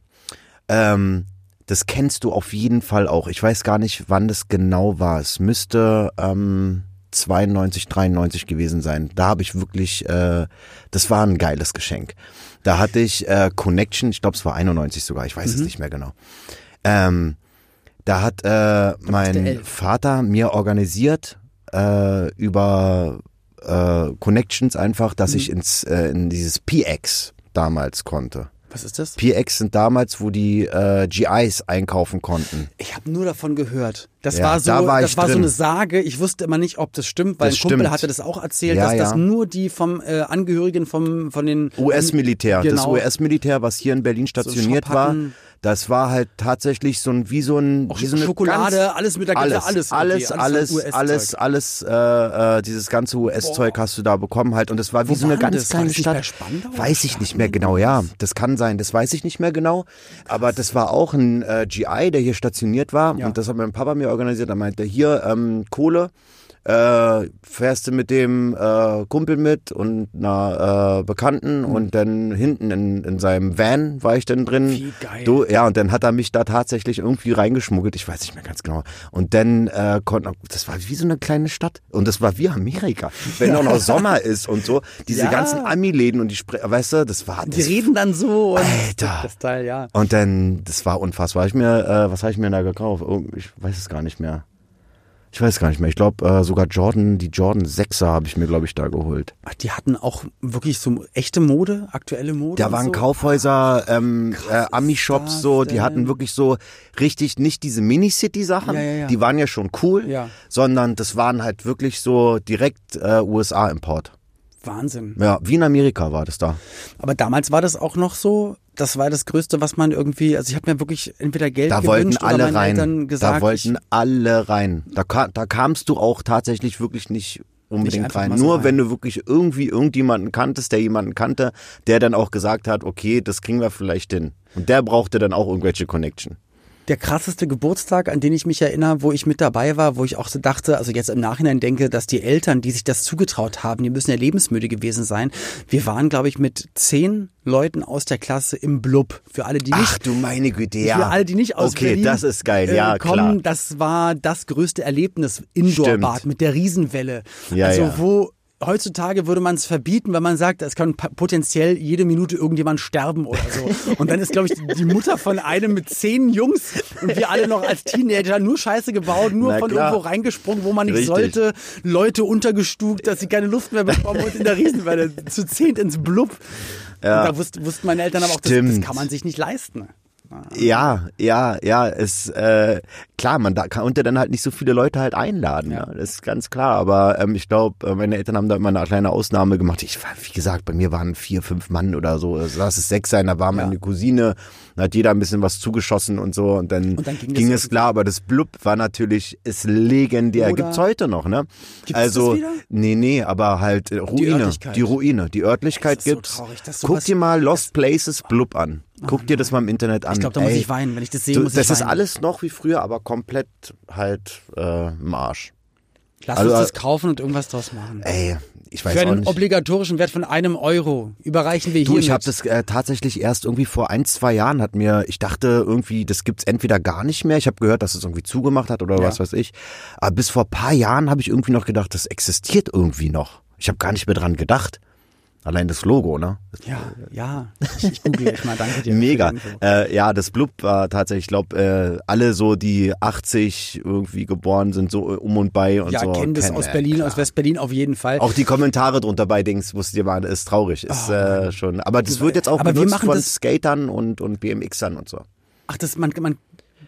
Ähm, das kennst du auf jeden Fall auch. Ich weiß gar nicht, wann das genau war. Es müsste ähm, 92, 93 gewesen sein. Da habe ich wirklich, äh, das war ein geiles Geschenk. Da hatte ich äh, Connection, ich glaube es war 91 sogar, ich weiß es nicht mehr genau. Ähm, da hat äh, mein. Vater mir organisiert äh, über äh, Connections einfach, dass ich ins äh, in dieses PX damals konnte. Was ist das? PX sind damals, wo die äh, GIs einkaufen konnten. Ich habe nur davon gehört. Das Ja, war so, da war das war so eine Sage. Ich wusste immer nicht, ob das stimmt, weil Das ein Kumpel stimmt. hatte das auch erzählt, Ja, dass das ja. nur die vom äh, Angehörigen vom von den US-Militär. Das Genau. US-Militär, was hier in Berlin stationiert Shop war. Das war halt tatsächlich so ein wie so ein wie so eine Schokolade, ganz, alles mit der alles, alles, alles, okay, alles, US-Zeug. alles, alles, äh, äh, dieses ganze US-Zeug hast du da bekommen halt und es war wie Wo so eine ganz das? Kleine das Stadt. Spandau Weiß ich nicht mehr genau, ja, das kann sein, das weiß ich nicht mehr genau, aber das war auch ein äh, GI, der hier stationiert war Ja. und das hat mein Papa mir organisiert. Er meinte hier ähm, Kohle. Äh, fährst du mit dem äh, Kumpel mit und einer äh, Bekannten Hm. und dann hinten in, in seinem Van war ich dann drin. Wie geil. Du, ja, und dann hat er mich da tatsächlich irgendwie reingeschmuggelt, ich weiß nicht mehr ganz genau. Und dann äh, konnten, das war wie so eine kleine Stadt. Und das war wie Amerika. Wenn auch noch Sommer ist und so, diese Ja. ganzen Ami-Läden und die, Spre weißt du, das war Die das reden dann so und Alter. das Teil, ja. und dann, das war unfassbar. Ich mir, äh, was habe ich mir da gekauft? Oh, ich weiß es gar nicht mehr. Ich weiß gar nicht mehr. Ich glaube, äh, sogar Jordan, die Jordan 6er habe ich mir, glaube ich, da geholt. Ach, die hatten auch wirklich so echte Mode, aktuelle Mode. Da waren so. Kaufhäuser, ähm, äh, Ami-Shops so, die hatten wirklich so richtig nicht diese Mini-City-Sachen, Ja, ja, ja. die waren ja schon cool, sondern das waren halt wirklich so direkt äh, USA-Import. Wahnsinn. Ja, wie in Amerika war das da. Aber damals war das auch noch so, das war das Größte, was man irgendwie, also ich habe mir wirklich entweder Geld Da wollten gewünscht oder alle meinen rein. Eltern gesagt, da wollten alle rein. Da, da kamst du auch tatsächlich wirklich nicht unbedingt einfach rein. Nur rein. wenn du wirklich irgendwie irgendjemanden kanntest, der jemanden kannte, der dann auch gesagt hat, okay, das kriegen wir vielleicht hin. Und der brauchte dann auch irgendwelche Connection. Der krasseste Geburtstag, an den ich mich erinnere, wo ich mit dabei war, wo ich auch so dachte, also jetzt im Nachhinein denke, dass die Eltern, die sich das zugetraut haben, die müssen ja lebensmüde gewesen sein. Wir waren, glaube ich, mit zehn Leuten aus der Klasse im Blub. Für alle, die nicht Ach du meine Güte, ja. Für alle, die nicht aus Okay, Berlin das ist geil, äh, ja, kommen, klar. das war das größte Erlebnis Indoor-Bad mit der Riesenwelle. Ja, also ja. wo heutzutage würde man es verbieten, wenn man sagt, es kann potenziell jede Minute irgendjemand sterben oder so. Und dann ist, glaube ich, die Mutter von einem mit zehn Jungs und wir alle noch als Teenager nur Scheiße gebaut, nur Na von klar. irgendwo reingesprungen, wo man nicht Richtig. sollte, Leute untergestuckt, dass sie keine Luft mehr bekommen und in der Riesenwelle zu zehnt ins Blub. Ja. Und da wussten, wussten meine Eltern aber auch, das, das kann man sich nicht leisten. Ja, ja, ja, es äh, klar, man da konnte dann halt nicht so viele Leute halt einladen, Ja. ja. das ist ganz klar. Aber ähm, ich glaube, meine Eltern haben da immer eine kleine Ausnahme gemacht. Ich war, wie gesagt, bei mir waren vier, fünf Mann oder so. Also Lass es sechs sein, da war meine Cousine, da hat jeder ein bisschen was zugeschossen und so und dann, Und dann ging ging, es klar. Aber das Blub war natürlich ist legendär. Oder- Gibt's heute noch, ne? Gibt's also nee, nee, aber halt äh, Ruine, Örtlichkeit. die Ruine, die Örtlichkeit so gibt's. traurig, dass Guck dir mal Lost Places Blub an. Guck dir das mal im Internet an. Ich glaube, da muss Ey, ich weinen. Wenn ich das sehe, Du, muss ich das ist weinen. alles noch wie früher, aber komplett halt äh, im Arsch. Lass Also, uns das äh, kaufen und irgendwas draus machen. Ey, ich weiß Für einen obligatorischen Wert von einem Euro überreichen wir Du, hier. ich habe das äh, tatsächlich erst irgendwie vor ein, zwei Jahren hat mir, ich dachte irgendwie, das gibt's entweder gar nicht mehr. Ich habe gehört, dass es irgendwie zugemacht hat oder Ja. was weiß ich. Aber bis vor paar Jahren habe ich irgendwie noch gedacht, das existiert irgendwie noch. Ich habe gar nicht mehr dran gedacht. Allein das Logo, ne? Ja, ja. Ich, google jetzt mal. Danke dir. Mega. Äh, ja, das Blub war tatsächlich, ich glaube, äh, alle so, die 80 irgendwie geboren sind, so äh, um und bei und Ja, so. kennen das aus äh, Berlin, klar. aus West-Berlin auf jeden Fall. Auch die Kommentare drunter bei Dings, wusst ihr mal, ist traurig. Ist äh, schon. Aber das wird jetzt auch Aber wir benutzt machen von Skatern und, und BMXern und so. Ach, das, man, man,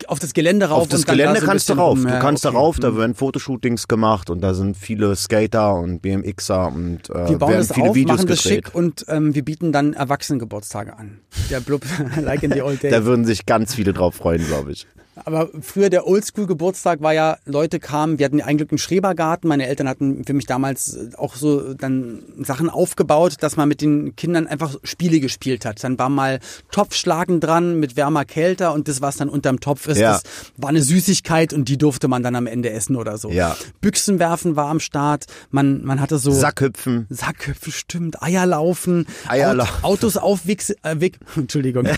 auf das Gelände rauf Auf das da Gelände ein kannst du rauf. Du kannst okay. da rauf, da Hm. werden Fotoshootings gemacht und da sind viele Skater und BMXer und äh, Wir bauen werden das viele auf, Videos machen das gedreht. schick und ähm, wir bieten dann Erwachsenengeburtstage an. Der Blub, like in the old days. Da würden sich ganz viele drauf freuen, glaube ich. Aber früher der Oldschool-Geburtstag war ja, Leute kamen, wir hatten ja eigentlich einen Schrebergarten. Meine Eltern hatten für mich damals auch so dann Sachen aufgebaut, dass man mit den Kindern einfach Spiele gespielt hat. Dann war mal Topfschlagen dran mit wärmer, kälter und das, was dann unterm Topf ist, Ja. das war eine Süßigkeit und die durfte man dann am Ende essen oder so. Ja. Büchsen werfen war am Start. Man, man hatte so Sackhüpfen. Sackhüpfen, stimmt, Eierlaufen, Eierlaufen. Aut- Autos aufwichsen, äh, Entschuldigung.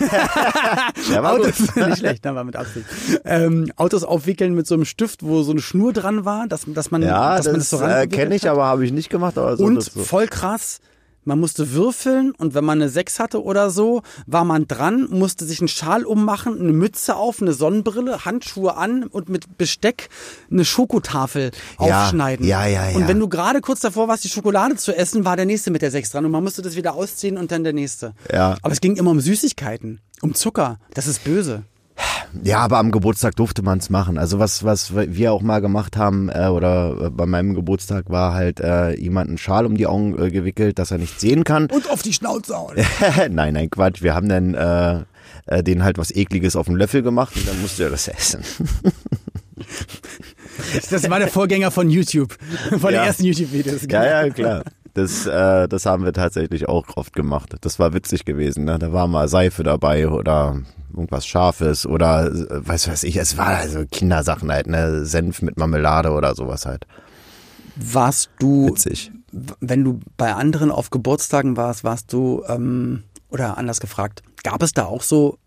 Ja. Autos, nicht schlecht, da war mit Absicht. Ähm, Autos aufwickeln mit so einem Stift, wo so eine Schnur dran war, dass, dass man, Ja, dass man das das so äh, kenne ich, hat. aber habe ich nicht gemacht. Aber so Und das so. voll krass, man musste würfeln und wenn man eine 6 hatte oder so, war man dran, musste sich einen Schal ummachen, eine Mütze auf, eine Sonnenbrille, Handschuhe an und mit Besteck eine Schokotafel Ja, aufschneiden. ja, ja, ja. Und wenn du gerade kurz davor warst, die Schokolade zu essen, war der nächste mit der 6 dran und man musste das wieder ausziehen und dann der nächste. Ja. Aber es ging immer um Süßigkeiten, um Zucker. Das ist böse. Ja, aber am Geburtstag durfte man es machen. Also was, was wir auch mal gemacht haben, äh, oder äh, bei meinem Geburtstag war halt äh, jemand einen Schal um die Augen äh, gewickelt, dass er nicht sehen kann. Und auf die Schnauze hauen. nein, nein, Quatsch. Wir haben dann äh, äh, den halt was Ekliges auf den Löffel gemacht und dann musste er das essen. Das war der Vorgänger von YouTube. Von Ja. den ersten YouTube-Videos. Ja, ja, klar. Das, äh, das haben wir tatsächlich auch oft gemacht. Das war witzig gewesen. Ne? Da war mal Seife dabei oder irgendwas Scharfes oder äh, weiß weiß ich. Es war also Kindersachen halt, ne? Senf mit Marmelade oder sowas halt. Warst du, Witzig. wenn du bei anderen auf Geburtstagen warst, warst du, ähm, oder anders gefragt, gab es da auch so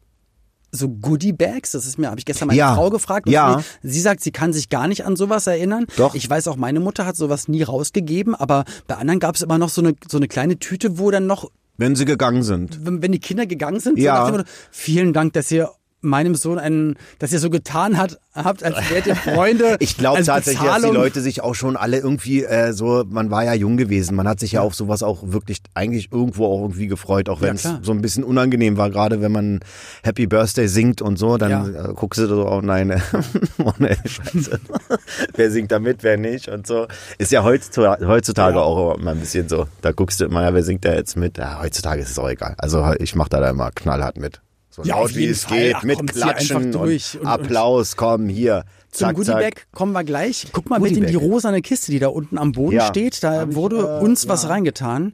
so Goodie-Bags? Das ist mir, habe ich gestern meine Ja. Frau gefragt. Ja. Sie, sie sagt, sie kann sich gar nicht an sowas erinnern. Doch. Ich weiß auch, meine Mutter hat sowas nie rausgegeben, aber bei anderen gab es immer noch so eine, so eine kleine Tüte, wo dann noch Wenn sie gegangen sind. wenn, wenn die Kinder gegangen sind, Ja. so vielen Dank, dass ihr meinem Sohn einen, dass ihr so getan hat, habt, als wärt ihr Freunde. Ich glaube tatsächlich, dass die Bezahlung. Leute sich auch schon alle irgendwie äh, so, man war ja jung gewesen, man hat sich ja auf sowas auch wirklich eigentlich irgendwo auch irgendwie gefreut, auch Ja, wenn es klar. so ein bisschen unangenehm war, gerade wenn man Happy Birthday singt und so, dann Ja. äh, guckst du so, oh nein, oh nee, scheiße. wer singt da mit, wer nicht und so. Ist ja heutzutage, heutzutage Ja. auch immer ein bisschen so, da guckst du immer, ja, wer singt da jetzt mit? Ja, heutzutage ist es auch egal. Also ich mache da, da immer knallhart mit. So Ja, laut wie es Fall. geht, Ach, mit Klatschen und, und- Applaus, komm, hier. Zum zack, Goodiebag kommen wir gleich. Guck mal bitte in die Goodiebag. rosane Kiste, die da unten am Boden Ja. steht. Da Hab ich, wurde äh, uns was ja. reingetan.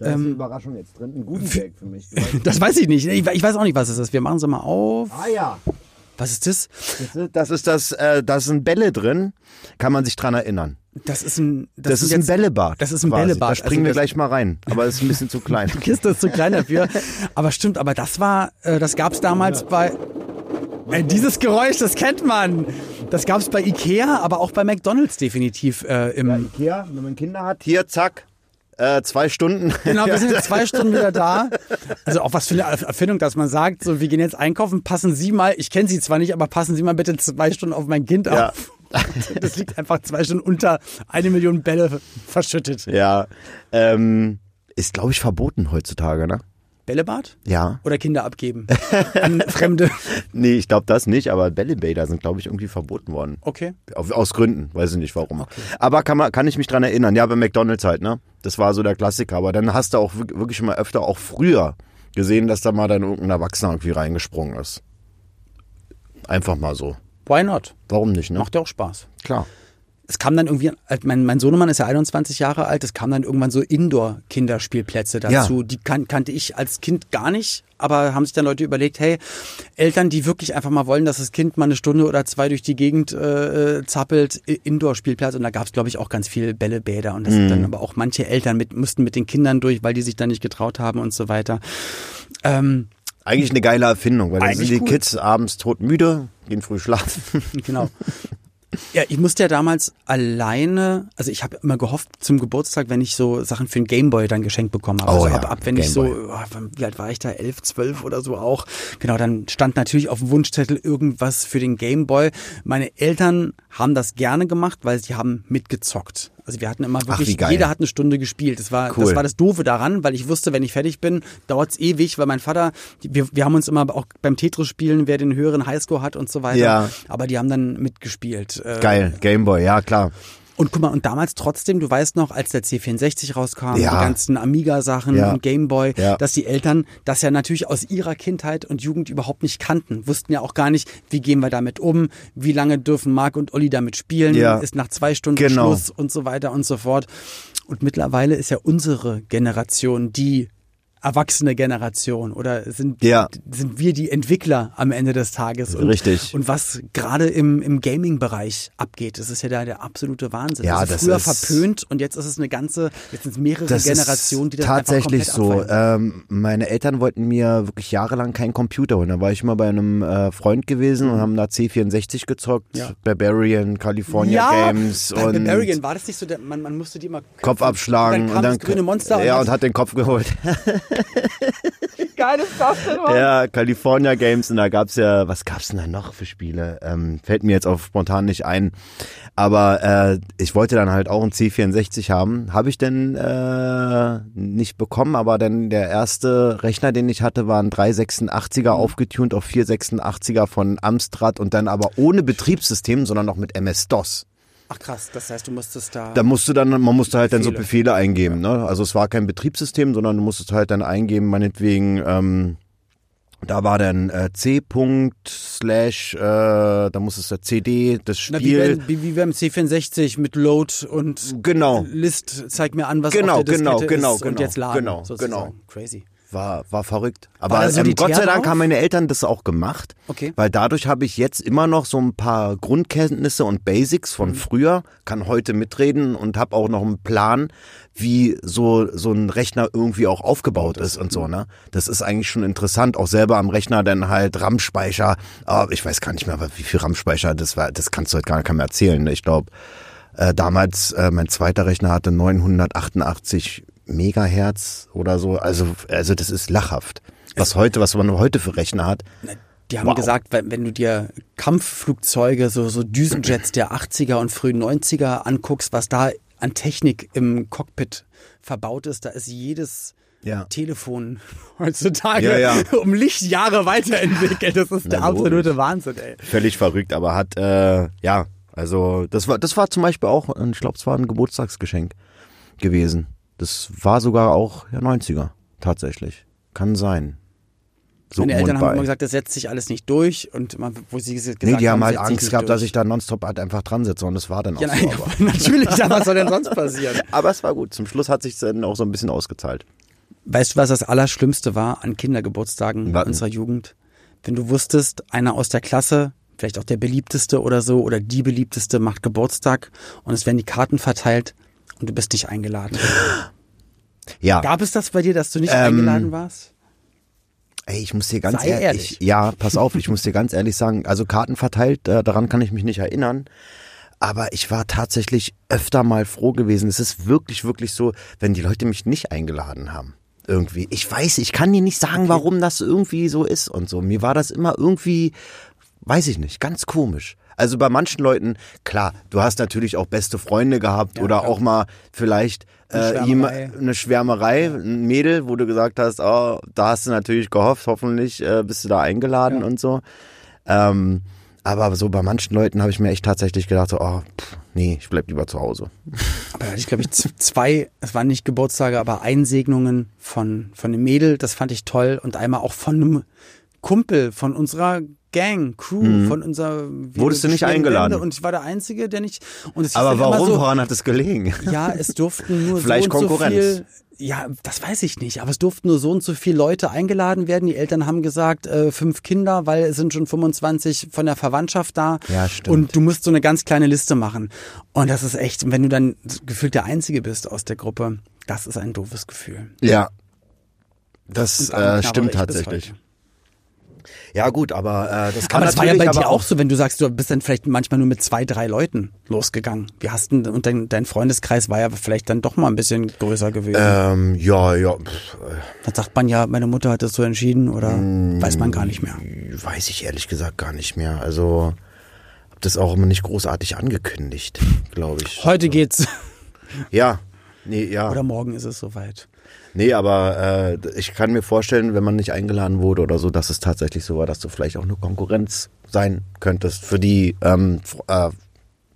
Da ist eine Überraschung jetzt drin, ein Goodiebag für mich. Das weiß ich nicht. Ich ich weiß auch nicht, was es ist. Wir machen sie mal auf. ah ja, Was ist das? das ist das, äh, da sind Bälle drin, kann man sich dran erinnern. Das ist ein. Das, sind ist ein jetzt- Bällebad. Das ist ein quasi. Bällebad. Da springen Also wir das- gleich mal rein, aber es ist ein bisschen zu klein. Die Kiste ist zu klein dafür. Aber stimmt, aber das war, äh, das gab's damals bei. Äh, dieses Geräusch, das kennt man. Das gab's bei Ikea, aber auch bei McDonalds definitiv äh, im. Ikea, wenn man Kinder hat, hier, zack, äh, zwei Stunden. Genau, wir sind in zwei Stunden wieder da. Also auch was für eine Erfindung, dass man sagt, so wir gehen jetzt einkaufen, passen Sie mal, ich kenne Sie zwar nicht, aber passen Sie mal bitte zwei Stunden auf mein Kind Ja. auf. Das liegt einfach zwei Stunden unter eine Million Bälle verschüttet. Ja, ähm, ist glaube ich verboten heutzutage, ne? Bällebad? Ja. Oder Kinder abgeben an Fremde. Nee, ich glaube das nicht, aber Bällebäder sind glaube ich irgendwie verboten worden. Okay. Aus Gründen, weiß ich nicht warum. Aber kann, man, kann ich mich dran erinnern. Ja, bei McDonalds halt, ne? Das war so der Klassiker. Aber dann hast du auch wirk- wirklich mal öfter, auch früher, gesehen, dass da mal dann irgendein Erwachsener irgendwie reingesprungen ist. Einfach mal so. Why not? Warum nicht, ne? Macht ja auch Spaß. Klar. Es kam dann irgendwie, mein, mein Sohnemann ist ja 21 Jahre alt, es kam dann irgendwann so Indoor-Kinderspielplätze dazu. Ja. Die kan kannte ich als Kind gar nicht, aber haben sich dann Leute überlegt, hey, Eltern, die wirklich einfach mal wollen, dass das Kind mal eine Stunde oder zwei durch die Gegend äh, zappelt, I- Indoor-Spielplatz. Und da gab es, glaube ich, auch ganz viele Bällebäder. Und das sind dann aber auch manche Eltern mit, mussten mit den Kindern durch, weil die sich dann nicht getraut haben und so weiter. Ähm, Eigentlich eine geile Erfindung, weil dann sind die cool. Kids abends todmüde, gehen früh schlafen. Genau. Ja, ich musste ja damals alleine, also ich habe immer gehofft zum Geburtstag, wenn ich so Sachen für den Gameboy dann geschenkt bekommen habe. Oh also ja, ab, ab wenn ich so, oh, wie alt war ich da, elf, zwölf oder so auch. Genau, dann stand natürlich auf dem Wunschzettel irgendwas für den Gameboy. Meine Eltern haben das gerne gemacht, weil sie haben mitgezockt. Also wir hatten immer wirklich, geil. jeder hat eine Stunde gespielt. Das war, Cool. das war das Doofe daran, weil ich wusste, wenn ich fertig bin, dauert's ewig, weil mein Vater, wir, wir haben uns immer auch beim Tetris-Spielen, wer den höheren Highscore hat und so weiter. Ja. Aber die haben dann mitgespielt. Äh, Geil, Gameboy, ja klar. Und guck mal, und damals trotzdem, du weißt noch, als der C64 rauskam, Ja. die ganzen Amiga-Sachen Ja. und Gameboy, Ja. dass die Eltern das ja natürlich aus ihrer Kindheit und Jugend überhaupt nicht kannten. Wussten ja auch gar nicht, wie gehen wir damit um, wie lange dürfen Marc und Olli damit spielen, ist nach zwei Stunden Genau. Schluss und so weiter und so fort. Und mittlerweile ist ja unsere Generation die erwachsene Generation oder sind, Ja. sind wir die Entwickler am Ende des Tages. Und, Richtig. Und was gerade im, im Gaming-Bereich abgeht, das ist ja da der absolute Wahnsinn. Ja, also das früher ist- verpönt und jetzt ist es eine ganze, jetzt sind es mehrere Generationen, die das tatsächlich einfach so. komplett abfeiern. Ähm, meine Eltern wollten mir wirklich jahrelang keinen Computer holen. Da war ich mal bei einem äh, Freund gewesen und haben da C64 gezockt, Mhm. Ja. Barbarian, California ja, Games bei und Barbarian war das nicht so, der, man, man musste die immer Kopf abschlagen und dann, kam das grüne Monster ja und, und hat den Kopf geholt. geil ist das denn, Mann? Ja, California Games und da gab's ja, was gab's denn da noch für Spiele? Ähm, fällt mir jetzt auf spontan nicht ein. Aber äh, ich wollte dann halt auch einen C64 haben. Habe ich denn äh, nicht bekommen, aber dann der erste Rechner, den ich hatte, war ein 386er aufgetunt auf 486er von Amstrad und dann aber ohne Betriebssystem, sondern noch mit MS-DOS. Ach krass, das heißt, du musstest da... Da musste dann, man musste halt dann so Befehle. Befehle eingeben. Ne? Also es war kein Betriebssystem, sondern du musstest halt dann eingeben, meinetwegen, ähm, da war dann äh, C. Slash, äh, da musstest du CD, das Na, wie, Spiel. beim, wie, wie beim C64 mit Load und Genau. List, zeig mir an, was Genau, auf der genau, Diskette genau, ist und genau, jetzt laden. genau, sozusagen. genau. Crazy. War, war verrückt. War Aber da ähm, solitär Gott sei Dank drauf? haben meine Eltern das auch gemacht. Okay. Weil dadurch habe ich jetzt immer noch so ein paar Grundkenntnisse und Basics Mhm. von früher, kann heute mitreden und habe auch noch einen Plan, wie so, so ein Rechner irgendwie auch aufgebaut ist und so, Mhm. ne? Das ist eigentlich schon interessant. Auch selber am Rechner dann halt RAM-Speicher. Aber ich weiß gar nicht mehr, wie viel RAM-Speicher das war. Das kannst du halt gar keinem erzählen. ne? Ich glaube, äh, damals, äh, mein zweiter Rechner hatte 988 Megahertz oder so. Also, also das ist lachhaft. Was heute, was man heute für Rechner hat. Die haben Wow. gesagt, wenn, du dir Kampfflugzeuge, so, so Düsenjets der 80er und frühen 90er anguckst, was da an Technik im Cockpit verbaut ist, da ist jedes Ja. Telefon heutzutage Ja, ja. um Lichtjahre weiterentwickelt. Das ist der Na, logisch. absolute Wahnsinn, ey. völlig verrückt, aber hat äh, ja, also das war das war zum Beispiel auch, ich glaube, es war ein Geburtstagsgeschenk gewesen. Das war sogar auch ja 90er tatsächlich, kann sein. So Meine Eltern haben immer gesagt, das setzt sich alles nicht durch und man, wo sie gesagt nee, die haben halt setzt sich Angst gehabt, durch. dass ich da nonstop halt einfach dran sitze und das war dann auch Ja, so. nein, Aber, natürlich, ja, was soll denn sonst passieren? aber es war gut. Zum Schluss hat sich dann auch so ein bisschen ausgezahlt. Weißt du, was das Allerschlimmste war an Kindergeburtstagen Warten. unserer Jugend? Wenn du wusstest, einer aus der Klasse, vielleicht auch der beliebteste oder so, oder die beliebteste macht Geburtstag und es werden die Karten verteilt und du bist nicht eingeladen. Ja. Gab es das bei dir, dass du nicht Ähm, eingeladen warst? Ey, ich muss dir ganz ehrlich, ehrlich. ja, pass auf, ich muss dir ganz ehrlich sagen, also Karten verteilt, äh, daran kann ich mich nicht erinnern. Aber ich war tatsächlich öfter mal froh gewesen. Es ist wirklich, wirklich so, wenn die Leute mich nicht eingeladen haben. Irgendwie. Ich weiß, ich kann dir nicht sagen, warum das irgendwie so ist und so. Mir war das immer irgendwie, weiß ich nicht, ganz komisch. Also bei manchen Leuten, klar, du hast natürlich auch beste Freunde gehabt oder auch mal vielleicht Eine äh, jema- Schwärmerei. eine Schwärmerei, ein Mädel, wo du gesagt hast, oh, da hast du natürlich gehofft, hoffentlich äh, bist du da eingeladen Ja. und so. Ähm, aber so bei manchen Leuten habe ich mir echt tatsächlich gedacht, so, oh, pff, nee, ich bleib lieber zu Hause. Aber da hatte ich, glaube ich, zwei, es waren nicht Geburtstage, aber Einsegnungen von, von einem Mädel, das fand ich toll. Und einmal auch von einem Kumpel, von unserer Gang, Crew, von unserer... Mhm. Wurdest du nicht eingeladen? Und ich war der Einzige, der nicht... Und es Aber warum? So, Woran hat es gelegen? Ja, es durften nur Vielleicht so und so Konkurrenz. viel. Ja, das weiß ich nicht. Aber es durften nur so und so viele Leute eingeladen werden. Die Eltern haben gesagt, äh, fünf Kinder, weil es sind schon 25 von der Verwandtschaft da. Ja, stimmt. Und du musst so eine ganz kleine Liste machen. Und das ist echt, wenn du dann gefühlt der Einzige bist aus der Gruppe, das ist ein doofes Gefühl. Ja. Das äh, stimmt tatsächlich. Ja gut, aber äh, das kann Aber das war ja bei dir auch so, wenn du sagst, du bist dann vielleicht manchmal nur mit zwei, drei Leuten losgegangen. Wie hast denn, und dein, dein Freundeskreis war ja vielleicht dann doch mal ein bisschen größer gewesen. Ähm, ja, ja, pff, Dann sagt man ja, meine Mutter hat das so entschieden oder Mm. weiß man gar nicht mehr. weiß ich ehrlich gesagt gar nicht mehr. Also hab das auch immer nicht großartig angekündigt, glaube ich. Heute geht's Ja. Nee, ja. oder morgen ist es soweit. Nee, aber äh, ich kann mir vorstellen, wenn man nicht eingeladen wurde oder so, dass es tatsächlich so war, dass du vielleicht auch eine Konkurrenz sein könntest für die ähm, äh,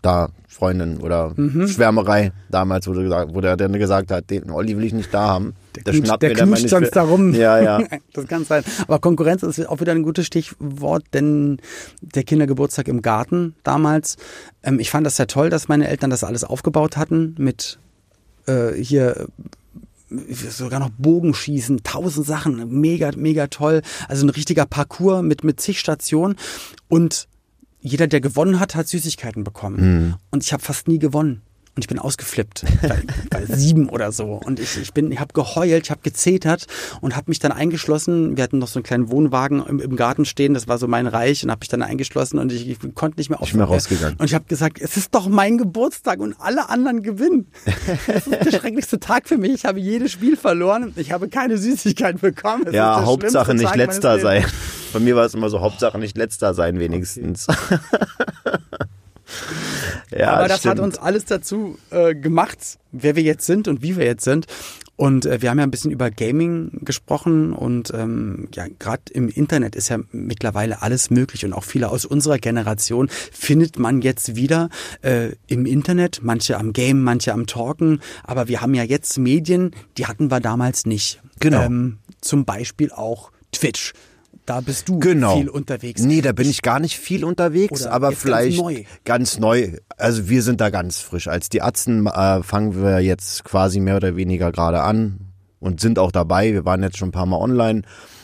da Freundin oder Mhm. Schwärmerei damals, wo, gesagt, wo der dann gesagt hat, den Olli will ich nicht da haben. Der, der dann knutscht sonst da rum. Ja, ja. Das kann sein. Aber Konkurrenz ist auch wieder ein gutes Stichwort, denn der Kindergeburtstag im Garten damals, ähm, ich fand das sehr toll, dass meine Eltern das alles aufgebaut hatten mit äh, hier sogar noch Bogenschießen, tausend Sachen, mega, mega toll. Also ein richtiger Parcours mit, mit zig Stationen und jeder, der gewonnen hat, hat Süßigkeiten bekommen. Und ich habe fast nie gewonnen. Und ich bin ausgeflippt, bei, bei sieben oder so. Und ich, ich bin, ich habe geheult, ich habe gezetert und habe mich dann eingeschlossen. Wir hatten noch so einen kleinen Wohnwagen im, im Garten stehen, das war so mein Reich und habe mich dann eingeschlossen und ich, ich konnte nicht mehr Nicht mehr aufhören. rausgegangen. Und ich habe gesagt, es ist doch mein Geburtstag und alle anderen gewinnen. Das ist der schrecklichste Tag für mich. Ich habe jedes Spiel verloren. Ich habe keine Süßigkeiten bekommen. Es Ja, Hauptsache nicht Tag letzter sein. Bei mir war es immer so, Hauptsache nicht letzter sein wenigstens. ja, Aber das stimmt. hat uns alles dazu äh, gemacht, wer wir jetzt sind und wie wir jetzt sind. Und äh, wir haben ja ein bisschen über Gaming gesprochen und ähm, ja, gerade im Internet ist ja mittlerweile alles möglich und auch viele aus unserer Generation findet man jetzt wieder äh, im Internet, manche am Game, manche am Talken, aber wir haben ja jetzt Medien, die hatten wir damals nicht. Genau. Ähm, zum Beispiel auch Twitch. Da bist du genau. viel unterwegs. Nee, da bin ich gar nicht viel unterwegs, Oder aber jetzt ganz vielleicht neu. ganz neu. Also wir sind da ganz frisch. Als die Atzen äh, fangen wir jetzt quasi mehr oder weniger gerade an und sind auch dabei. Wir waren jetzt schon ein paar Mal online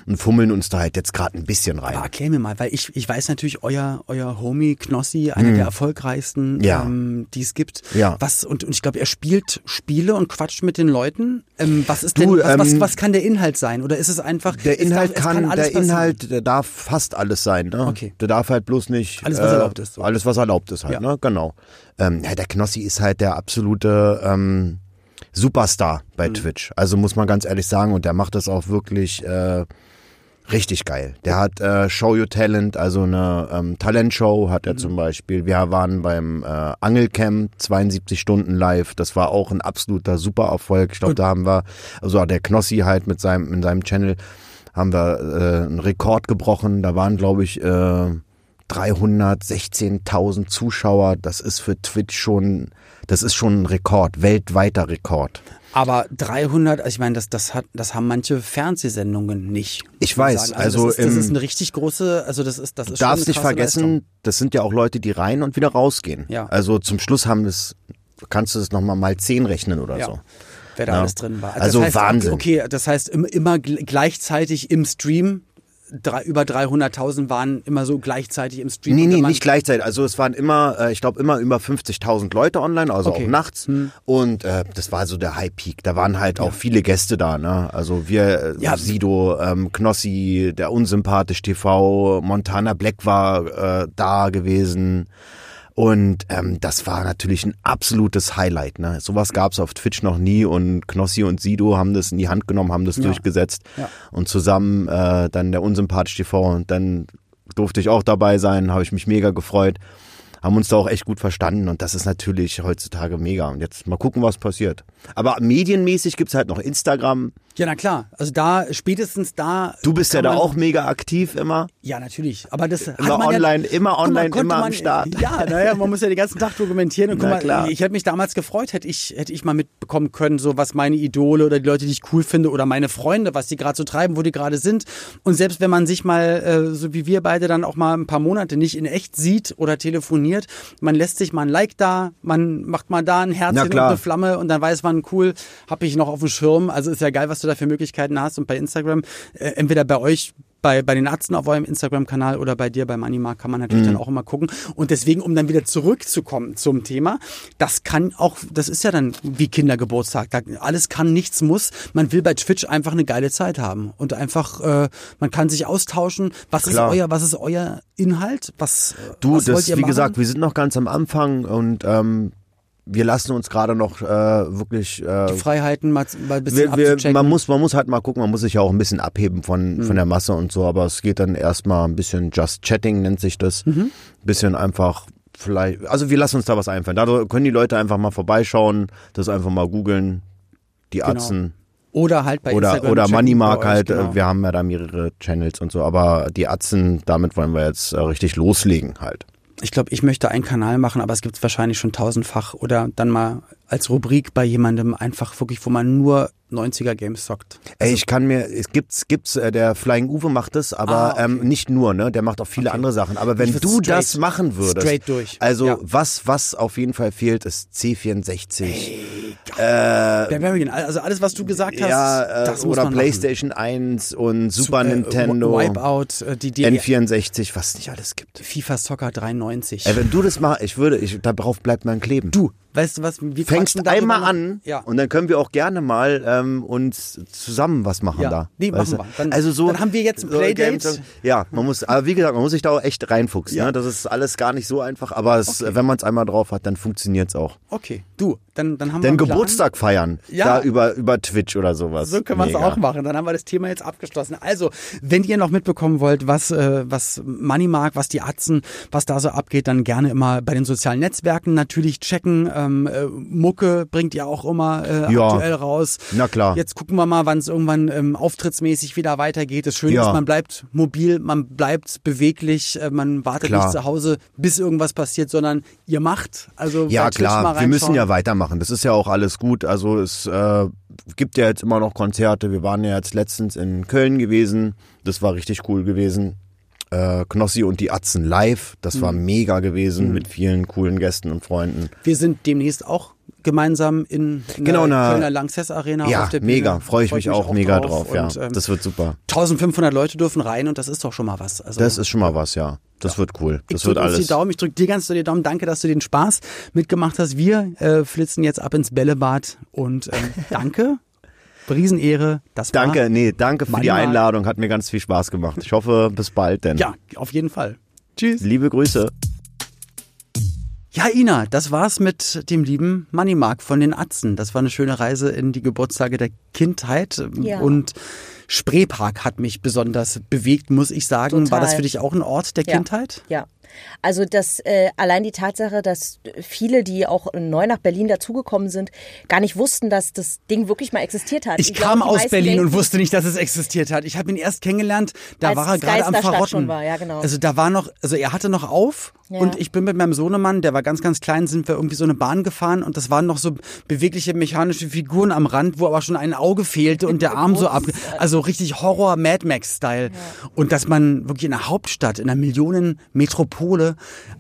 und fummeln uns da halt jetzt gerade ein bisschen rein. Aber erklär mir mal, weil ich, ich weiß natürlich, euer, euer Homie Knossi, einer der erfolgreichsten, Mhm. Ja. ähm, die es gibt. Ja. Was, und, und ich glaube, er spielt Spiele und quatscht mit den Leuten. Ähm, was ist Du, denn, was, was, ähm, was kann der Inhalt sein? Oder ist es einfach. Der Inhalt darf, kann, alles der passieren? Inhalt, der darf fast alles sein, ne? Okay. Der darf halt bloß nicht. Alles, was erlaubt ist, so. Alles, was erlaubt ist halt, Ja. ne? Genau. Ähm, ja, der Knossi ist halt der absolute ähm, Superstar Mhm. bei Twitch. Also muss man ganz ehrlich sagen, und der macht das auch wirklich äh, richtig geil. Der hat äh, Show Your Talent, also eine ähm, Talentshow hat er Mhm. zum Beispiel. Wir waren beim äh, Angelcamp 72 Stunden live. Das war auch ein absoluter Supererfolg. Ich glaube, da haben wir, also der Knossi halt mit seinem, in seinem Channel haben wir äh, einen Rekord gebrochen. Da waren, glaube ich, äh, 316.000 Zuschauer. Das ist für Twitch schon, das ist schon ein Rekord, weltweiter Rekord. Aber 300, also ich meine, das, das, hat, das haben manche Fernsehsendungen nicht. Ich weiß, sagen. also das, ist, das ist eine richtig große, also das ist, das ist Du darfst nicht vergessen, Leistung. das sind ja auch Leute, die rein und wieder rausgehen. Ja. Also zum Schluss haben es, kannst du es nochmal mal zehn rechnen oder Ja. so. wer da Ja. alles drin war. Also das heißt, Wahnsinn. Okay, das heißt im- immer gl- gleichzeitig im Stream. Drei, über 300.000 waren immer so gleichzeitig im Stream. Nee, nee, nicht gleichzeitig. Also es waren immer, äh, ich glaube, immer über 50.000 Leute online, also Okay. Hm. auch nachts. Und äh, das war so der High Peak. Da waren halt auch viele Gäste da. Ne? Also wir, äh, Ja. Sido, ähm, Knossi, der Unsympathisch TV, Montana Black war äh, da gewesen. Und ähm, das war natürlich ein absolutes Highlight. Ne? Sowas gab's auf Twitch noch nie und Knossi und Sido haben das in die Hand genommen, haben das durchgesetzt. Ja. Und zusammen äh, dann der Unsympathisch TV und dann durfte ich auch dabei sein, habe ich mich mega gefreut. Haben uns da auch echt gut verstanden und das ist natürlich heutzutage mega. Und jetzt mal gucken, was passiert. Aber medienmäßig gibt's halt noch Instagram. Ja, na klar. Also da, spätestens da. Du bist ja da auch mega aktiv immer. Ja, natürlich. Aber das hat Immer man online, ja, immer mal, online, konnte immer am man, Start. Ja, naja, man muss ja den ganzen Tag dokumentieren. Und guck mal, klar. ich hätte mich damals gefreut, hätte ich, hätte ich mal mitbekommen können, so was meine Idole oder die Leute, die ich cool finde oder meine Freunde, was die gerade so treiben, wo die gerade sind. Und selbst wenn man sich mal, äh, so wie wir beide, dann auch mal ein paar Monate nicht in echt sieht oder telefoniert, man lässt sich mal ein Like da, man macht mal da ein Herzchen und eine Flamme und dann weiß man, cool, hab ich noch auf dem Schirm. Also ist ja geil, was du da für Möglichkeiten hast. Und bei Instagram, äh, entweder bei euch bei, bei den Arzten auf eurem Instagram-Kanal oder bei dir beim Animar kann man natürlich Mhm. dann auch immer gucken. Und deswegen, um dann wieder zurückzukommen zum Thema, das kann auch, das ist ja dann wie Kindergeburtstag. Alles kann, nichts muss. Man will bei Twitch einfach eine geile Zeit haben. Und einfach, äh, man kann sich austauschen. Was Klar. ist euer, was ist euer Inhalt? Was, äh, Du, was wollt das, ihr wie machen? gesagt, wir sind noch ganz am Anfang und ähm, wir lassen uns gerade noch äh, wirklich äh, die Freiheiten mal, mal ein bisschen wir, wir, man muss man muss halt mal gucken, man muss sich ja auch ein bisschen abheben von Mhm. von der Masse und so, aber es geht dann erstmal ein bisschen Just Chatting nennt sich das, Mhm. bisschen einfach vielleicht, also wir lassen uns da was einfallen. Da können die Leute einfach mal vorbeischauen, das einfach mal googeln, die Genau. Atzen oder halt bei oder Instagram oder Moneymark euch, halt. genau. äh, Wir haben ja da mehrere Channels und so, aber die Atzen, damit wollen wir jetzt äh, richtig loslegen halt. Ich glaube, ich möchte einen Kanal machen, aber es gibt es wahrscheinlich schon tausendfach. Oder dann mal als Rubrik bei jemandem einfach wirklich, wo man nur 90er Games zockt. Ey, ich kann mir, es gibt's, gibt's, äh, der Flying Uwe macht das, aber Ah, okay. ähm, nicht nur, ne? Der macht auch viele Okay. andere Sachen. Aber wenn du straight- das machen würdest, straight durch. also Ja. was, was auf jeden Fall fehlt, ist C64. Barbarian, also alles, was du gesagt hast, ja, äh, das muss oder man PlayStation 1 und Super machen. Äh, Nintendo, Wipeout, äh, die, die N64, was es nicht alles gibt. FIFA Soccer 93. Ey, wenn du das machst, ich würde, ich, darauf bleibt mein Kleben. du, weißt du was? Wir fängst einmal an Ja. und dann können wir auch gerne mal ähm, uns zusammen was machen Ja. da. Nee, machen wir. Dann- also so, dann haben wir jetzt ein so Playdate. Games- Ja, man muss, aber wie gesagt, man muss sich da auch echt reinfuchsen. Ja. Ne? Das ist alles gar nicht so einfach, aber es, wenn man es einmal drauf hat, dann funktioniert's auch. Okay, du, dann, dann haben wir Den einen Plan. Geburtstag feiern, Ja. da über, über Twitch oder sowas. So können wir es auch machen. Dann haben wir das Thema jetzt abgeschlossen. Also, wenn ihr noch mitbekommen wollt, was, äh, was Money mag, was die Atzen, was da so abgeht, dann gerne immer bei den sozialen Netzwerken natürlich checken. Ähm, äh, Mucke bringt ihr auch immer äh, Ja. aktuell raus. Na klar. Jetzt gucken wir mal, wann es irgendwann ähm, auftrittsmäßig wieder weitergeht. Das Schöne Ja. ist, man bleibt mobil, man bleibt beweglich, äh, man wartet Klar. nicht zu Hause, bis irgendwas passiert, sondern ihr macht. Also Ja, klar, wir müssen ja weitermachen. Das ist ja auch alles gut. Also es äh, gibt ja jetzt immer noch Konzerte. Wir waren ja jetzt letztens in Köln gewesen. Das war richtig cool gewesen. Äh, Knossi und die Atzen live. Das war Mhm. mega gewesen mit vielen coolen Gästen und Freunden. Wir sind demnächst auch gemeinsam in, in Genau, der Kölner Lanxess Arena ja, auf der Bühne. mega. Freue ich mich auch mega drauf. ja, Und, ähm, das wird super. 1500 Leute dürfen rein und das ist doch schon mal was. Also, Das ist schon mal was, ja. Das wird cool. ich Das wird drück uns alles. die Daumen, ich drück dir ganz doll die Daumen. Danke, dass du den Spaß mitgemacht hast. Wir äh, flitzen jetzt ab ins Bällebad und ähm, danke. Riesenehre. Das war, Danke, nee, danke für die Einladung. Hat mir ganz viel Spaß gemacht. Ich hoffe, bis bald denn. Ja, auf jeden Fall. Tschüss. Liebe Grüße. Ja, Ina, das war's mit dem lieben Money Mark von den Atzen. Das war eine schöne Reise in die Geburtstage der Kindheit. Ja. Und Spreepark hat mich besonders bewegt, muss ich sagen. Total. War das für dich auch ein Ort der Ja. Kindheit? Ja. Also das äh, allein die Tatsache, dass viele, die auch neu nach Berlin dazugekommen sind, gar nicht wussten, dass das Ding wirklich mal existiert hat. Ich, glaube, kam die aus Berlin und denken, wusste nicht, dass es existiert hat. Ich habe ihn erst kennengelernt, da war er gerade am Verrotten. schon war, ja, genau. Also da war noch, also er hatte noch auf Ja. und ich bin mit meinem Sohnemann, der war ganz, ganz klein, sind wir irgendwie so eine Bahn gefahren und das waren noch so bewegliche mechanische Figuren am Rand, wo aber schon ein Auge fehlte und der Arm so ab, also richtig Horror Mad Max Style. Und dass man wirklich in einer Hauptstadt, in einer Millionenmetropole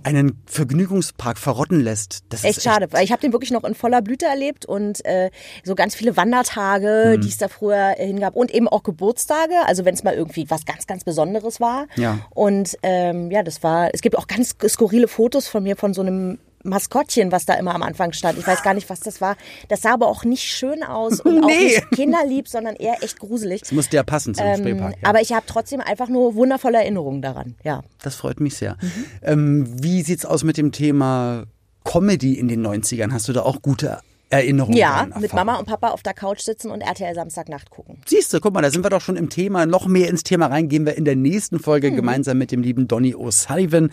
einen Vergnügungspark verrotten lässt, das Echt ist schade, weil ich habe den wirklich noch in voller Blüte erlebt und äh, so ganz viele Wandertage, Mhm. die es da früher hingab und eben auch Geburtstage, also wenn es mal irgendwie was ganz, ganz Besonderes war. Ja. Und ähm, ja, das war, es gibt auch ganz skurrile Fotos von mir von so einem Maskottchen, was da immer am Anfang stand. Ich weiß gar nicht, was das war. Das sah aber auch nicht schön aus und auch Nee. nicht kinderlieb, sondern eher echt gruselig. Das musste ja passen zum Ähm, Spreepark. Ja. Aber ich habe trotzdem einfach nur wundervolle Erinnerungen daran. Ja. Das freut mich sehr. Mhm. Ähm, wie sieht's aus mit dem Thema Comedy in den 90ern? Hast du da auch gute Erinnerungen? Ja, mit? Mama und Papa auf der Couch sitzen und RTL Samstagnacht gucken. Siehst du, guck mal, da sind wir doch schon im Thema. Noch mehr ins Thema rein gehen wir in der nächsten. Folge gemeinsam mit dem lieben Donny O'Sullivan.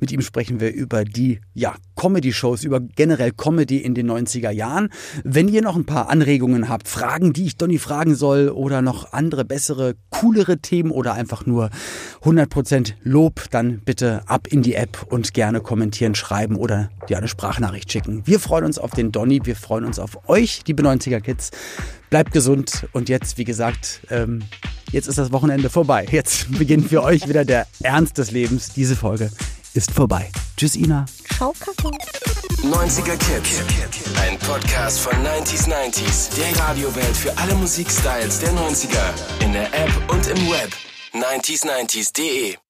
Mit ihm sprechen wir über die ja, Comedy-Shows, über generell Comedy in den 90er Jahren. Wenn ihr noch ein paar Anregungen habt, Fragen, die ich Donny fragen soll oder noch andere, bessere, coolere Themen oder einfach nur 100% Lob, dann bitte ab in die App und gerne kommentieren, schreiben oder ja, eine Sprachnachricht schicken. Wir freuen uns auf den Donny, wir freuen uns auf euch, liebe 90er Kids. Bleibt gesund und jetzt, wie gesagt, ähm, jetzt ist das Wochenende vorbei. Jetzt beginnt für euch wieder der Ernst des Lebens. Diese Folge ist vorbei. Tschüss, Ina. Schau, Kacke. 90er Kids. Ein Podcast von 90s 90s. Der Radiowelt für alle Musikstyles der 90er. In der App und im Web. 90s90s.de